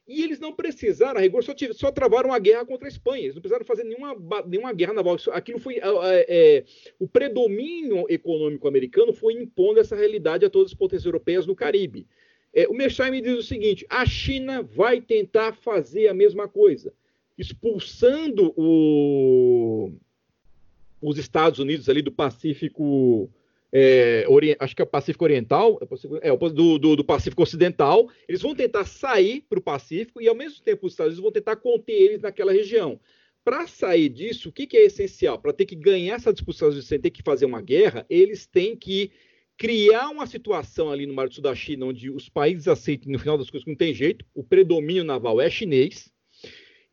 E eles não precisaram, a rigor, só, só travaram a guerra contra a Espanha. Eles não precisaram fazer nenhuma, nenhuma guerra naval. Aquilo foi. É, é, o predomínio econômico americano foi impondo essa realidade a todas as potências europeias no Caribe. É, o Mersheim diz o seguinte: a China vai tentar fazer a mesma coisa, expulsando o, os Estados Unidos ali do Pacífico, é, acho que é o Pacífico Oriental, é, é do, do, do, Pacífico Ocidental, eles vão tentar sair para o Pacífico e, ao mesmo tempo, os Estados Unidos vão tentar conter eles naquela região. Para sair disso, o que, que é essencial? Para ter que ganhar essa discussão sem ter que fazer uma guerra, eles têm que criar uma situação ali no Mar do Sul da China, onde os países aceitem, no final das coisas, que não tem jeito, o predomínio naval é chinês,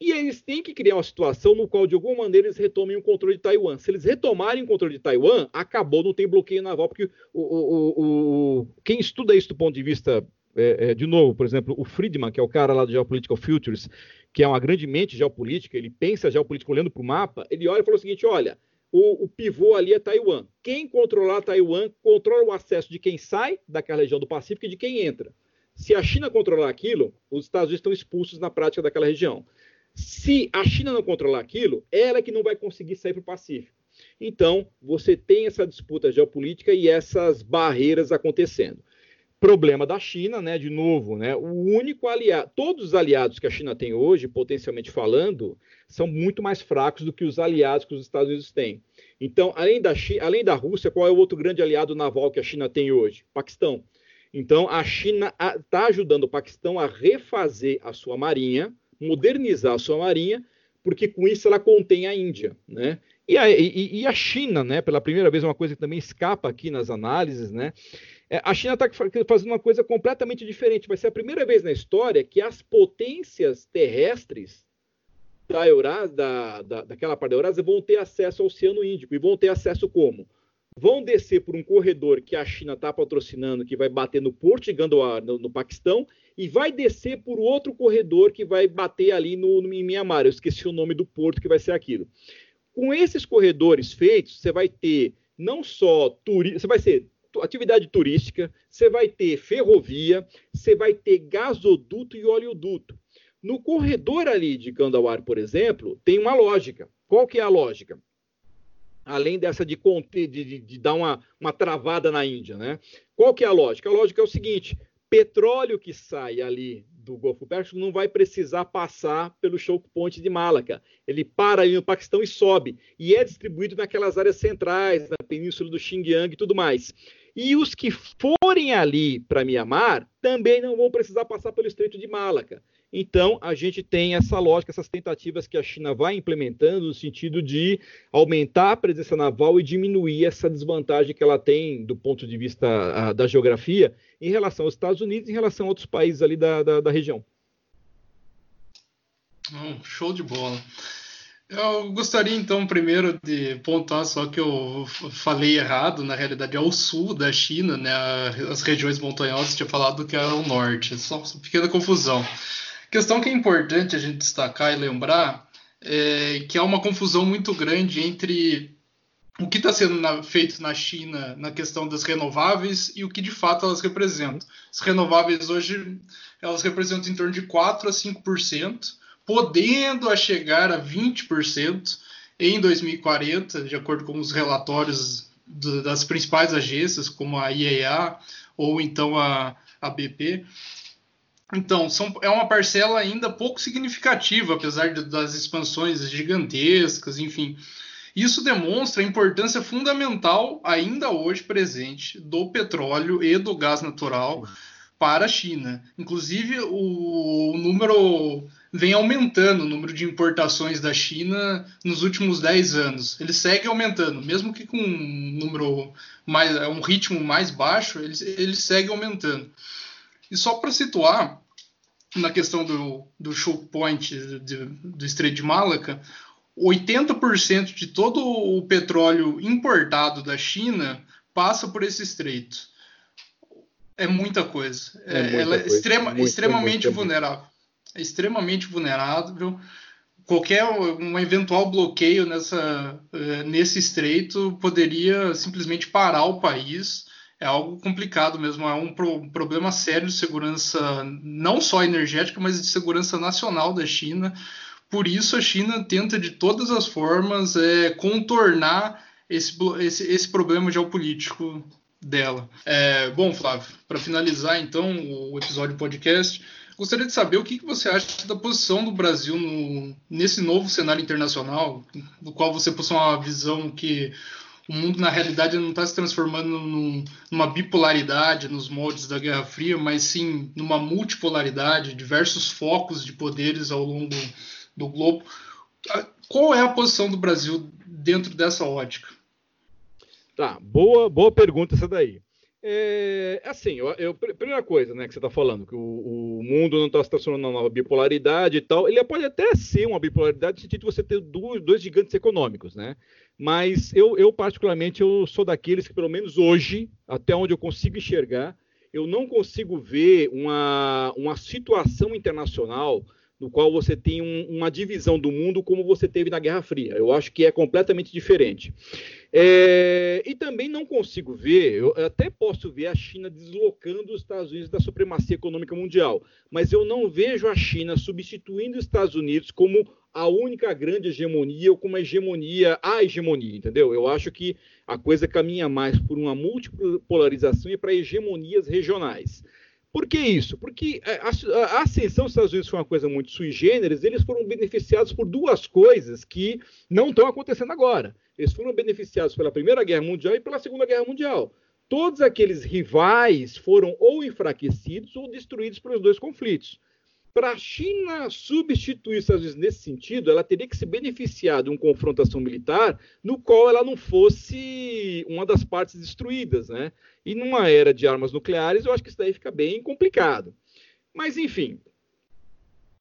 e eles têm que criar uma situação no qual, de alguma maneira, eles retomem o controle de Taiwan. Se eles retomarem o controle de Taiwan, acabou, não tem bloqueio naval, porque o, o, o, quem estuda isso do ponto de vista, é, é, de novo, por exemplo, o Friedman, que é o cara lá do Geopolitical Futures, que é uma grande mente geopolítica, ele pensa geopolítica olhando para o mapa, ele olha e fala o seguinte: olha, o, o, pivô ali é Taiwan. Quem controlar Taiwan controla o acesso de quem sai daquela região do Pacífico e de quem entra. Se a China controlar aquilo, os Estados Unidos estão expulsos na prática daquela região. Se a China não controlar aquilo, ela é que não vai conseguir sair para o Pacífico. Então, você tem essa disputa geopolítica e essas barreiras acontecendo. Problema da China, né? De novo, né? O único aliado, todos os aliados que a China tem hoje, potencialmente falando, são muito mais fracos do que os aliados que os Estados Unidos têm. Então, além da, China, além da Rússia, qual é o outro grande aliado naval que a China tem hoje? Paquistão. Então, a China está ajudando o Paquistão a refazer a sua marinha, modernizar a sua marinha, porque com isso ela contém a Índia, né? E a, e, e a China, né? Pela primeira vez, uma coisa que também escapa aqui nas análises, né? É, a China está fazendo uma coisa completamente diferente. Vai ser a primeira vez na história que as potências terrestres da Eurásia, da, da, daquela parte da Eurásia, vão ter acesso ao Oceano Índico. E vão ter acesso como? Vão descer por um corredor que a China está patrocinando, que vai bater no Porto no, no, Paquistão, e vai descer por outro corredor que vai bater ali no, no, em Mianmar. Eu esqueci o nome do porto que vai ser aquilo. Com esses corredores feitos, você vai ter não só turismo, você vai ser atividade turística, você vai ter ferrovia, você vai ter gasoduto e oleoduto. No corredor ali de Kandawar, por exemplo, tem uma lógica. Qual que é a lógica? Além dessa de, de, de, de dar uma, uma travada na Índia, né? Qual que é a lógica? A lógica é o seguinte: petróleo que sai ali do Golfo Pérsico não vai precisar passar pelo choke point de Malaca. Ele para ali no Paquistão e sobe. E é distribuído naquelas áreas centrais, na península do Xinjiang e tudo mais. E os que forem ali para Mianmar também não vão precisar passar pelo Estreito de Malaca. Então, a gente tem essa lógica, essas tentativas que a China vai implementando no sentido de aumentar a presença naval e diminuir essa desvantagem que ela tem do ponto de vista a, da geografia em relação aos Estados Unidos e em relação a outros países ali da, da, da região. Oh, show de bola. Eu gostaria então primeiro de pontuar só que eu falei errado, na realidade é o sul da China, né? As regiões montanhosas tinha falado que era o norte, só uma pequena confusão. Questão que é importante a gente destacar e lembrar é que há uma confusão muito grande entre o que está sendo na, feito na China na questão das renováveis e o que de fato elas representam. As renováveis hoje elas representam em torno de 4 a 5%, podendo a chegar a 20% em 2040, de acordo com os relatórios do, das principais agências, como a IEA ou então a, a BP. Então, são, é uma parcela ainda pouco significativa, apesar de, das expansões gigantescas, enfim. Isso demonstra a importância fundamental, ainda hoje presente, do petróleo e do gás natural para a China. Inclusive, o, o número vem aumentando, o número de importações da China nos últimos 10 anos. Ele segue aumentando, mesmo que com um número mais, um ritmo mais baixo, ele, ele segue aumentando. E só para situar, na questão do, do choke point de, do Estreito de Malaca, 80% de todo o petróleo importado da China passa por esse estreito. É muita coisa. É, muita ela é coisa. Extrema, muito, extremamente muito, vulnerável. É extremamente vulnerável. Qualquer um eventual bloqueio nessa, eh, nesse estreito poderia simplesmente parar o país é algo complicado mesmo, é um pro, problema sério de segurança, não só energética, mas de segurança nacional da China. Por isso, a China tenta de todas as formas é, contornar esse, esse, esse problema geopolítico dela. É, bom, Flávio, para finalizar então o episódio podcast, gostaria de saber o que, que você acha da posição do Brasil no, nesse novo cenário internacional, do qual você possui uma visão que o mundo na realidade não está se transformando num, numa bipolaridade nos moldes da Guerra Fria, mas sim numa multipolaridade, diversos focos de poderes ao longo do globo. Qual é a posição do Brasil dentro dessa ótica? Tá, boa, boa pergunta essa daí. É, assim, eu, eu, primeira coisa né, que você está falando, que o, o mundo não está se transformando numa bipolaridade e tal, ele pode até ser uma bipolaridade no sentido de você ter dois, dois gigantes econômicos, né? Mas eu, eu, particularmente, eu sou daqueles que, pelo menos hoje, até onde eu consigo enxergar, eu não consigo ver uma, uma situação internacional no qual você tem um, uma divisão do mundo como você teve na Guerra Fria. Eu acho que é completamente diferente. É, e também não consigo ver, eu até posso ver a China deslocando os Estados Unidos da supremacia econômica mundial, mas eu não vejo a China substituindo os Estados Unidos como a única grande hegemonia ou como a hegemonia, a hegemonia, entendeu? Eu acho que a coisa caminha mais por uma multipolarização e para hegemonias regionais. Por que isso? Porque a, ascensão dos Estados Unidos foi uma coisa muito sui generis, eles foram beneficiados por duas coisas que não estão acontecendo agora. Eles foram beneficiados pela Primeira Guerra Mundial e pela Segunda Guerra Mundial. Todos aqueles rivais foram ou enfraquecidos ou destruídos pelos dois conflitos. Para a China substituir os Estados Unidos nesse sentido, ela teria que se beneficiar de uma confrontação militar no qual ela não fosse uma das partes destruídas, né? E numa era de armas nucleares, eu acho que isso daí fica bem complicado. Mas, enfim,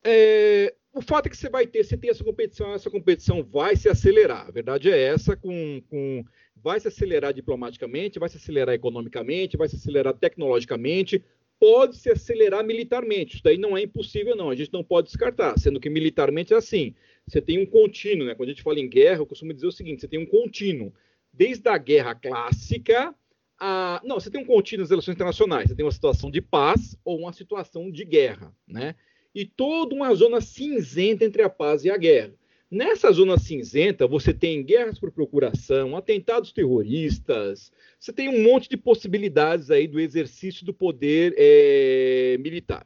é, o fato é que você vai ter, você tem essa competição, essa competição vai se acelerar. A verdade é essa, com, com vai se acelerar diplomaticamente, vai se acelerar economicamente, vai se acelerar tecnologicamente, pode se acelerar militarmente. Isso daí não é impossível, não. A gente não pode descartar, sendo que militarmente é assim. Você tem um contínuo, né? Quando a gente fala em guerra, eu costumo dizer o seguinte: você tem um contínuo. Desde a guerra clássica a. Não, você tem um contínuo nas relações internacionais. Você tem uma situação de paz ou uma situação de guerra, né? E toda uma zona cinzenta entre a paz e a guerra. Nessa zona cinzenta, você tem guerras por procuração, atentados terroristas, você tem um monte de possibilidades aí do exercício do poder é, militar.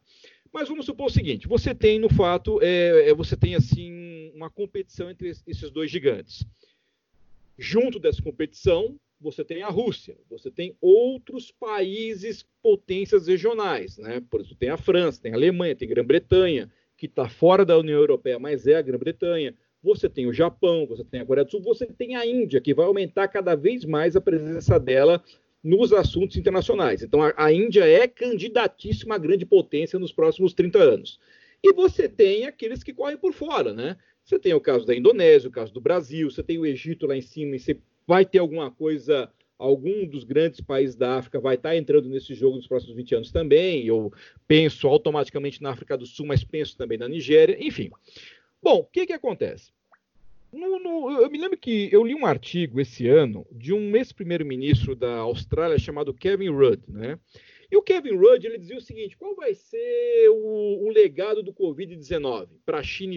Mas vamos supor o seguinte: você tem, no fato, é, você tem assim uma competição entre esses dois gigantes. Junto dessa competição, você tem a Rússia, você tem outros países potências regionais, né? Por exemplo, tem a França, tem a Alemanha, tem a Grã-Bretanha, que está fora da União Europeia, mas é a Grã-Bretanha você tem o Japão, você tem a Coreia do Sul, você tem a Índia, que vai aumentar cada vez mais a presença dela nos assuntos internacionais. Então, a, a Índia é candidatíssima a grande potência nos próximos 30 anos. E você tem aqueles que correm por fora, né? Você tem o caso da Indonésia, o caso do Brasil, você tem o Egito lá em cima, e você vai ter alguma coisa, algum dos grandes países da África vai estar entrando nesse jogo nos próximos 20 anos também. Eu penso automaticamente na África do Sul, mas penso também na Nigéria, enfim. Bom, o que, que acontece? No, no, eu me lembro que eu li um artigo esse ano de um ex-primeiro-ministro da Austrália chamado Kevin Rudd, né? E o Kevin Rudd ele dizia o seguinte: qual vai ser o, o legado do Covid-19 para a China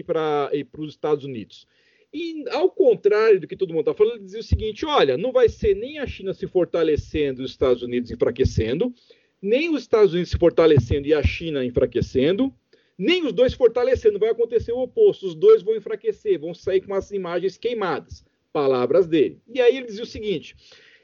e para os Estados Unidos? E ao contrário do que todo mundo está falando, ele dizia o seguinte: olha, não vai ser nem a China se fortalecendo e os Estados Unidos enfraquecendo, nem os Estados Unidos se fortalecendo e a China enfraquecendo, nem os dois fortalecendo, vai acontecer o oposto, os dois vão enfraquecer, vão sair com as imagens queimadas. Palavras dele. E aí ele dizia o seguinte: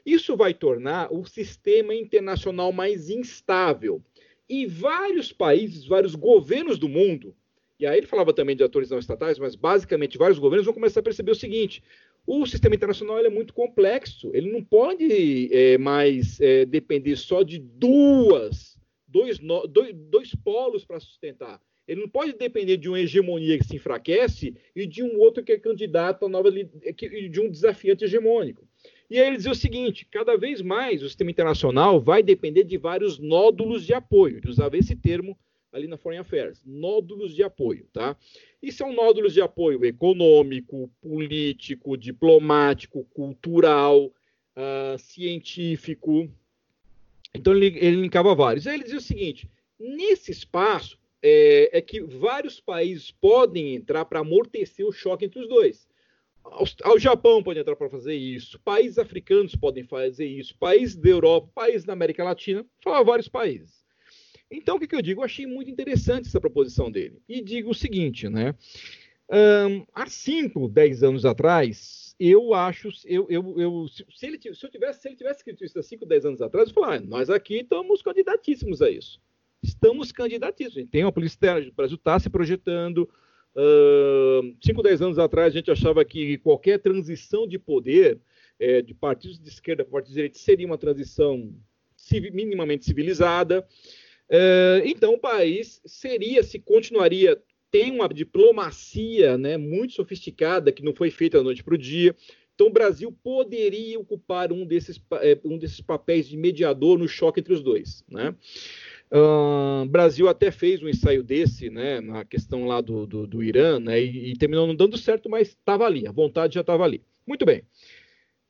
isso vai tornar o sistema internacional mais instável. E vários países, vários governos do mundo, e aí ele falava também de atores não estatais, mas basicamente vários governos vão começar a perceber o seguinte: o sistema internacional é muito complexo, ele não pode é, mais é, depender só de duas, dois, dois, dois polos para sustentar. Ele não pode depender de uma hegemonia que se enfraquece e de um outro que é candidato a nova de um desafiante hegemônico. E aí ele diz o seguinte: cada vez mais o sistema internacional vai depender de vários nódulos de apoio. Ele usava esse termo ali na Foreign Affairs, nódulos de apoio, tá? E são nódulos de apoio econômico, político, diplomático, cultural, uh, científico. Então ele, ele linkava vários. Aí ele dizia o seguinte: nesse espaço é, é que vários países podem entrar para amortecer o choque entre os dois. O Japão pode entrar para fazer isso, países africanos podem fazer isso, países da Europa, países da América Latina, falar vários países. Então, o que, que, eu digo? Eu achei muito interessante essa proposição dele. E digo o seguinte, né? Um, há 5, 10 anos atrás, eu acho, eu, eu, eu se, ele, se, eu tivesse, se ele tivesse escrito isso há 5, 10 anos atrás, eu falaria, ah, nós aqui estamos candidatíssimos a isso estamos candidatíssimos. Tem uma polícia externa, o Brasil está se projetando. Uh, cinco, dez anos atrás, a gente achava que qualquer transição de poder é, de partidos de esquerda para partidos de direita seria uma transição minimamente civilizada. Então, o país seria, se continuaria, tem uma diplomacia né, muito sofisticada que não foi feita da noite para o dia. Então, o Brasil poderia ocupar um desses, é, um desses papéis de mediador no choque entre os dois. Né? Brasil até fez um ensaio desse, né, na questão lá do, do, do Irã, né, e, e, terminou não dando certo, mas estava ali, a vontade já estava ali. Muito bem.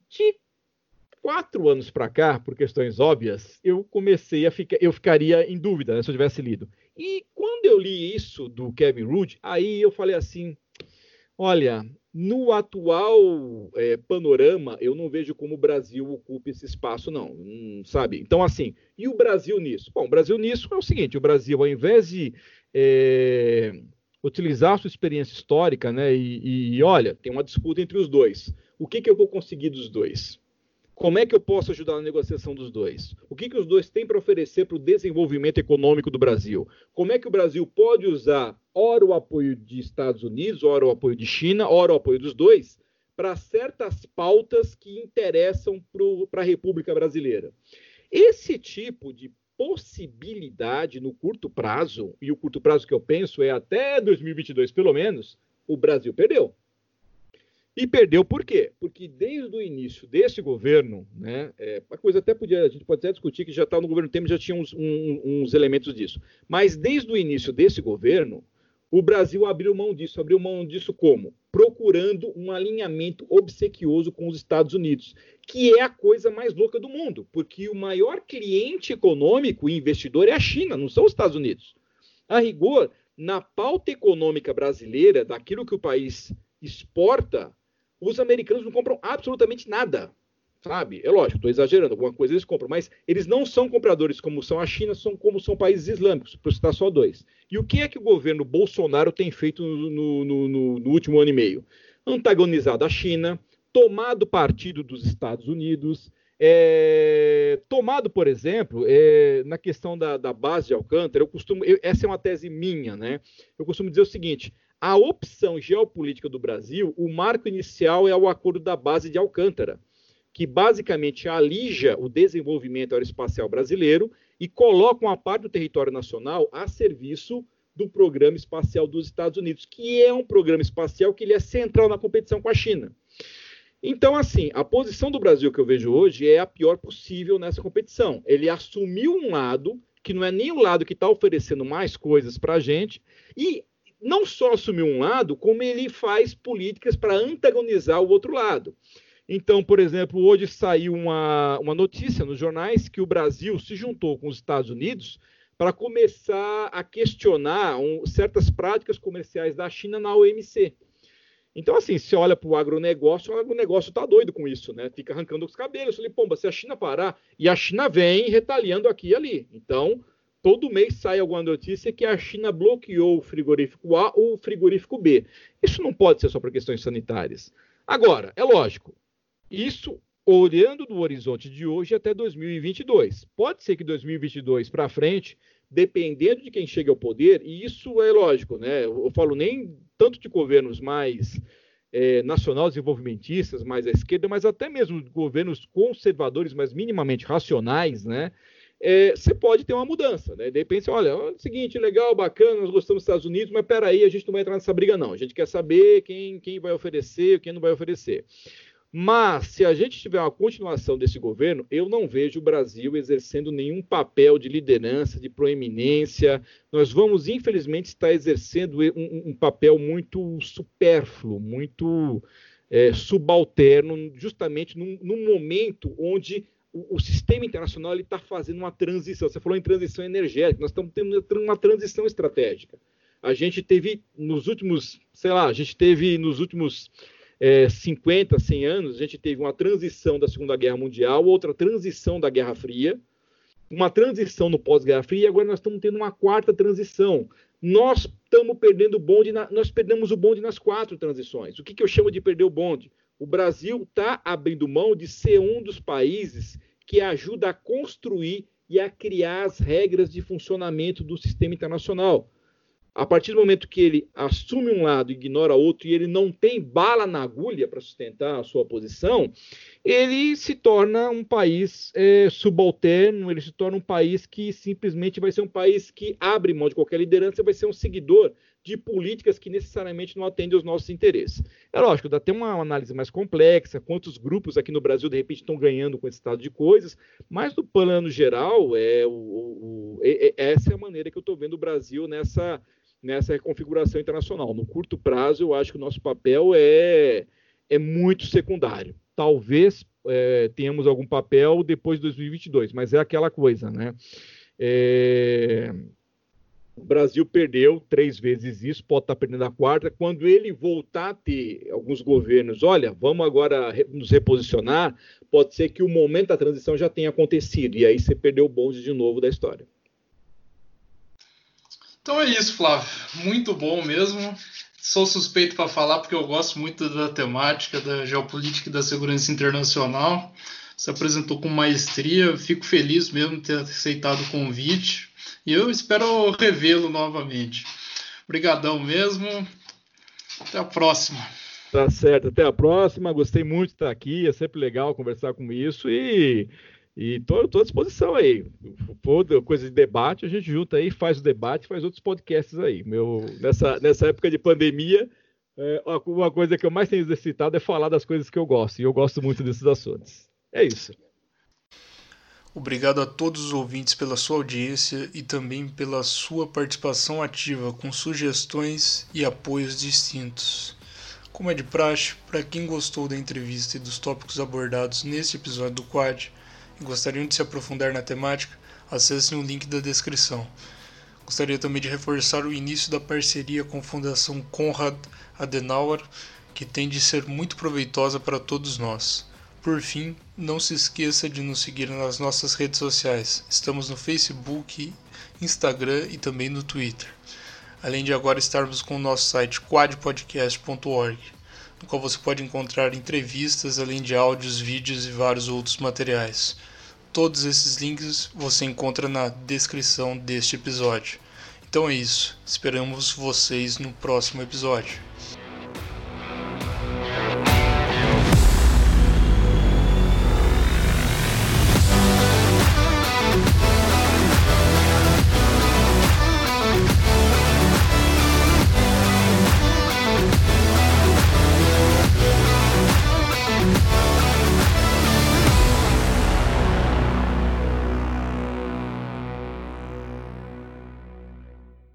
De quatro anos para cá, por questões óbvias, eu comecei a ficar, eu ficaria em dúvida, né, se eu tivesse lido. E quando eu li isso do Kevin Rudd, aí eu falei assim, olha, no atual é, panorama, eu não vejo como o Brasil ocupa esse espaço, não, hum, sabe? Então, assim, e o Brasil nisso? Bom, o Brasil nisso é o seguinte: o Brasil, ao invés de é, utilizar sua experiência histórica, né, e, e, olha, tem uma disputa entre os dois. O que, que eu vou conseguir dos dois? Como é que eu posso ajudar na negociação dos dois? O que, que os dois têm para oferecer para o desenvolvimento econômico do Brasil? Como é que o Brasil pode usar, ora o apoio de Estados Unidos, ora o apoio de China, ora o apoio dos dois, para certas pautas que interessam para a República Brasileira? Esse tipo de possibilidade no curto prazo, e o curto prazo que eu penso é até 2022 pelo menos, o Brasil perdeu. E perdeu por quê? Porque desde o início desse governo, né, é, a coisa até podia, a gente pode até discutir que já estava tá no governo Temer, já tinha uns, um, uns elementos disso. Mas desde o início desse governo, o Brasil abriu mão disso. Abriu mão disso como? Procurando um alinhamento obsequioso com os Estados Unidos, que é a coisa mais louca do mundo, porque o maior cliente econômico e investidor é a China, não são os Estados Unidos. A rigor, na pauta econômica brasileira, daquilo que o país exporta, os americanos não compram absolutamente nada. Sabe? É lógico, estou exagerando, alguma coisa eles compram, mas eles não são compradores como são a China, são como são países islâmicos, para citar só dois. E o que é que o governo Bolsonaro tem feito no, no, no, no último ano e meio? Antagonizado a China, tomado partido dos Estados Unidos, é, tomado, por exemplo, é, na questão da, da, base de Alcântara, eu costumo, eu, essa é uma tese minha, né? Eu costumo dizer o seguinte: a opção geopolítica do Brasil, o marco inicial é o acordo da base de Alcântara, que basicamente alija o desenvolvimento aeroespacial brasileiro e coloca uma parte do território nacional a serviço do programa espacial dos Estados Unidos, que é um programa espacial que ele é central na competição com a China. Então, assim, a posição do Brasil que eu vejo hoje é a pior possível nessa competição. Ele assumiu um lado que não é nem o lado que está oferecendo mais coisas para a gente, e não só assumiu um lado, como ele faz políticas para antagonizar o outro lado. Então, por exemplo, hoje saiu uma, uma notícia nos jornais que o Brasil se juntou com os Estados Unidos para começar a questionar um, certas práticas comerciais da China na OMC. Então, assim, se olha para o agronegócio, o agronegócio está doido com isso, né? Fica arrancando os cabelos. Falei, pomba, se a China parar, e a China vem retaliando aqui e ali. Então, todo mês sai alguma notícia que a China bloqueou o frigorífico A ou o frigorífico B. Isso não pode ser só por questões sanitárias. Agora, é lógico, isso olhando do horizonte de hoje até 2022. Pode ser que 2022 para frente, dependendo de quem chega ao poder, e isso é lógico, né? Eu falo nem tanto de governos mais é, nacional desenvolvimentistas, mais à esquerda, mas até mesmo governos conservadores, mas minimamente racionais, né? É, você pode ter uma mudança, né? De repente, olha, é o seguinte, legal, bacana, nós gostamos dos Estados Unidos, mas peraí, a gente não vai entrar nessa briga, não. A gente quer saber quem, quem vai oferecer, quem não vai oferecer. Mas, se a gente tiver uma continuação desse governo, eu não vejo o Brasil exercendo nenhum papel de liderança, de proeminência. Nós vamos, infelizmente, estar exercendo um, um papel muito supérfluo, muito é, subalterno, justamente num, num momento onde o, sistema internacional está fazendo uma transição. Você falou em transição energética, nós estamos tendo uma transição estratégica. A gente teve nos últimos, sei lá, a gente teve nos últimos é, 50, 100 anos, a gente teve uma transição da Segunda Guerra Mundial, outra transição da Guerra Fria, uma transição no pós-Guerra Fria, e agora nós estamos tendo uma quarta transição. Nós estamos perdendo o bonde, na, nós perdemos o bonde nas quatro transições. O que, que eu chamo de perder o bonde? O Brasil está abrindo mão de ser um dos países que ajuda a construir e a criar as regras de funcionamento do sistema internacional. A partir do momento que ele assume um lado, ignora outro e ele não tem bala na agulha para sustentar a sua posição, ele se torna um país é, subalterno, ele se torna um país que simplesmente vai ser um país que abre mão de qualquer liderança, vai ser um seguidor de políticas que necessariamente não atendem aos nossos interesses. É lógico, dá até uma análise mais complexa, quantos grupos aqui no Brasil, de repente, estão ganhando com esse estado de coisas, mas no plano geral, é, o, o, é, essa é a maneira que eu estou vendo o Brasil nessa, nessa configuração internacional. No curto prazo, eu acho que o nosso papel é, é muito secundário. Talvez é, tenhamos algum papel depois de 2022, mas é aquela coisa, né? É o Brasil perdeu três vezes isso, pode estar perdendo a quarta. Quando ele voltar a ter alguns governos, olha, vamos agora nos reposicionar, pode ser que o momento da transição já tenha acontecido, e aí você perdeu o bonde de novo da história. Então é isso, Flávio. Muito bom mesmo. Sou suspeito para falar porque eu gosto muito da temática da geopolítica e da segurança internacional. se apresentou com maestria. Fico feliz mesmo de ter aceitado o convite e eu espero revê-lo novamente. Obrigadão mesmo. Até a próxima. Tá certo, até a próxima. Gostei muito de estar aqui, é sempre legal conversar com isso e e estou à disposição aí. For coisa de debate, a gente junta aí, faz o debate, faz outros podcasts aí. Meu, nessa, nessa época de pandemia, é, uma coisa que eu mais tenho exercitado é falar das coisas que eu gosto. E eu gosto muito desses assuntos. É isso. Obrigado a todos os ouvintes pela sua audiência e também pela sua participação ativa com sugestões e apoios distintos. Como é de praxe, para quem gostou da entrevista e dos tópicos abordados nesse episódio do Quad e gostariam de se aprofundar na temática, acessem o link da descrição. Gostaria também de reforçar o início da parceria com a Fundação Konrad Adenauer, que tem de ser muito proveitosa para todos nós. Por fim, não se esqueça de nos seguir nas nossas redes sociais. Estamos no Facebook, Instagram e também no Twitter. Além de agora estarmos com o nosso site quadpodcast.org, no qual você pode encontrar entrevistas, além de áudios, vídeos e vários outros materiais. Todos esses links você encontra na descrição deste episódio. Então é isso. Esperamos vocês no próximo episódio.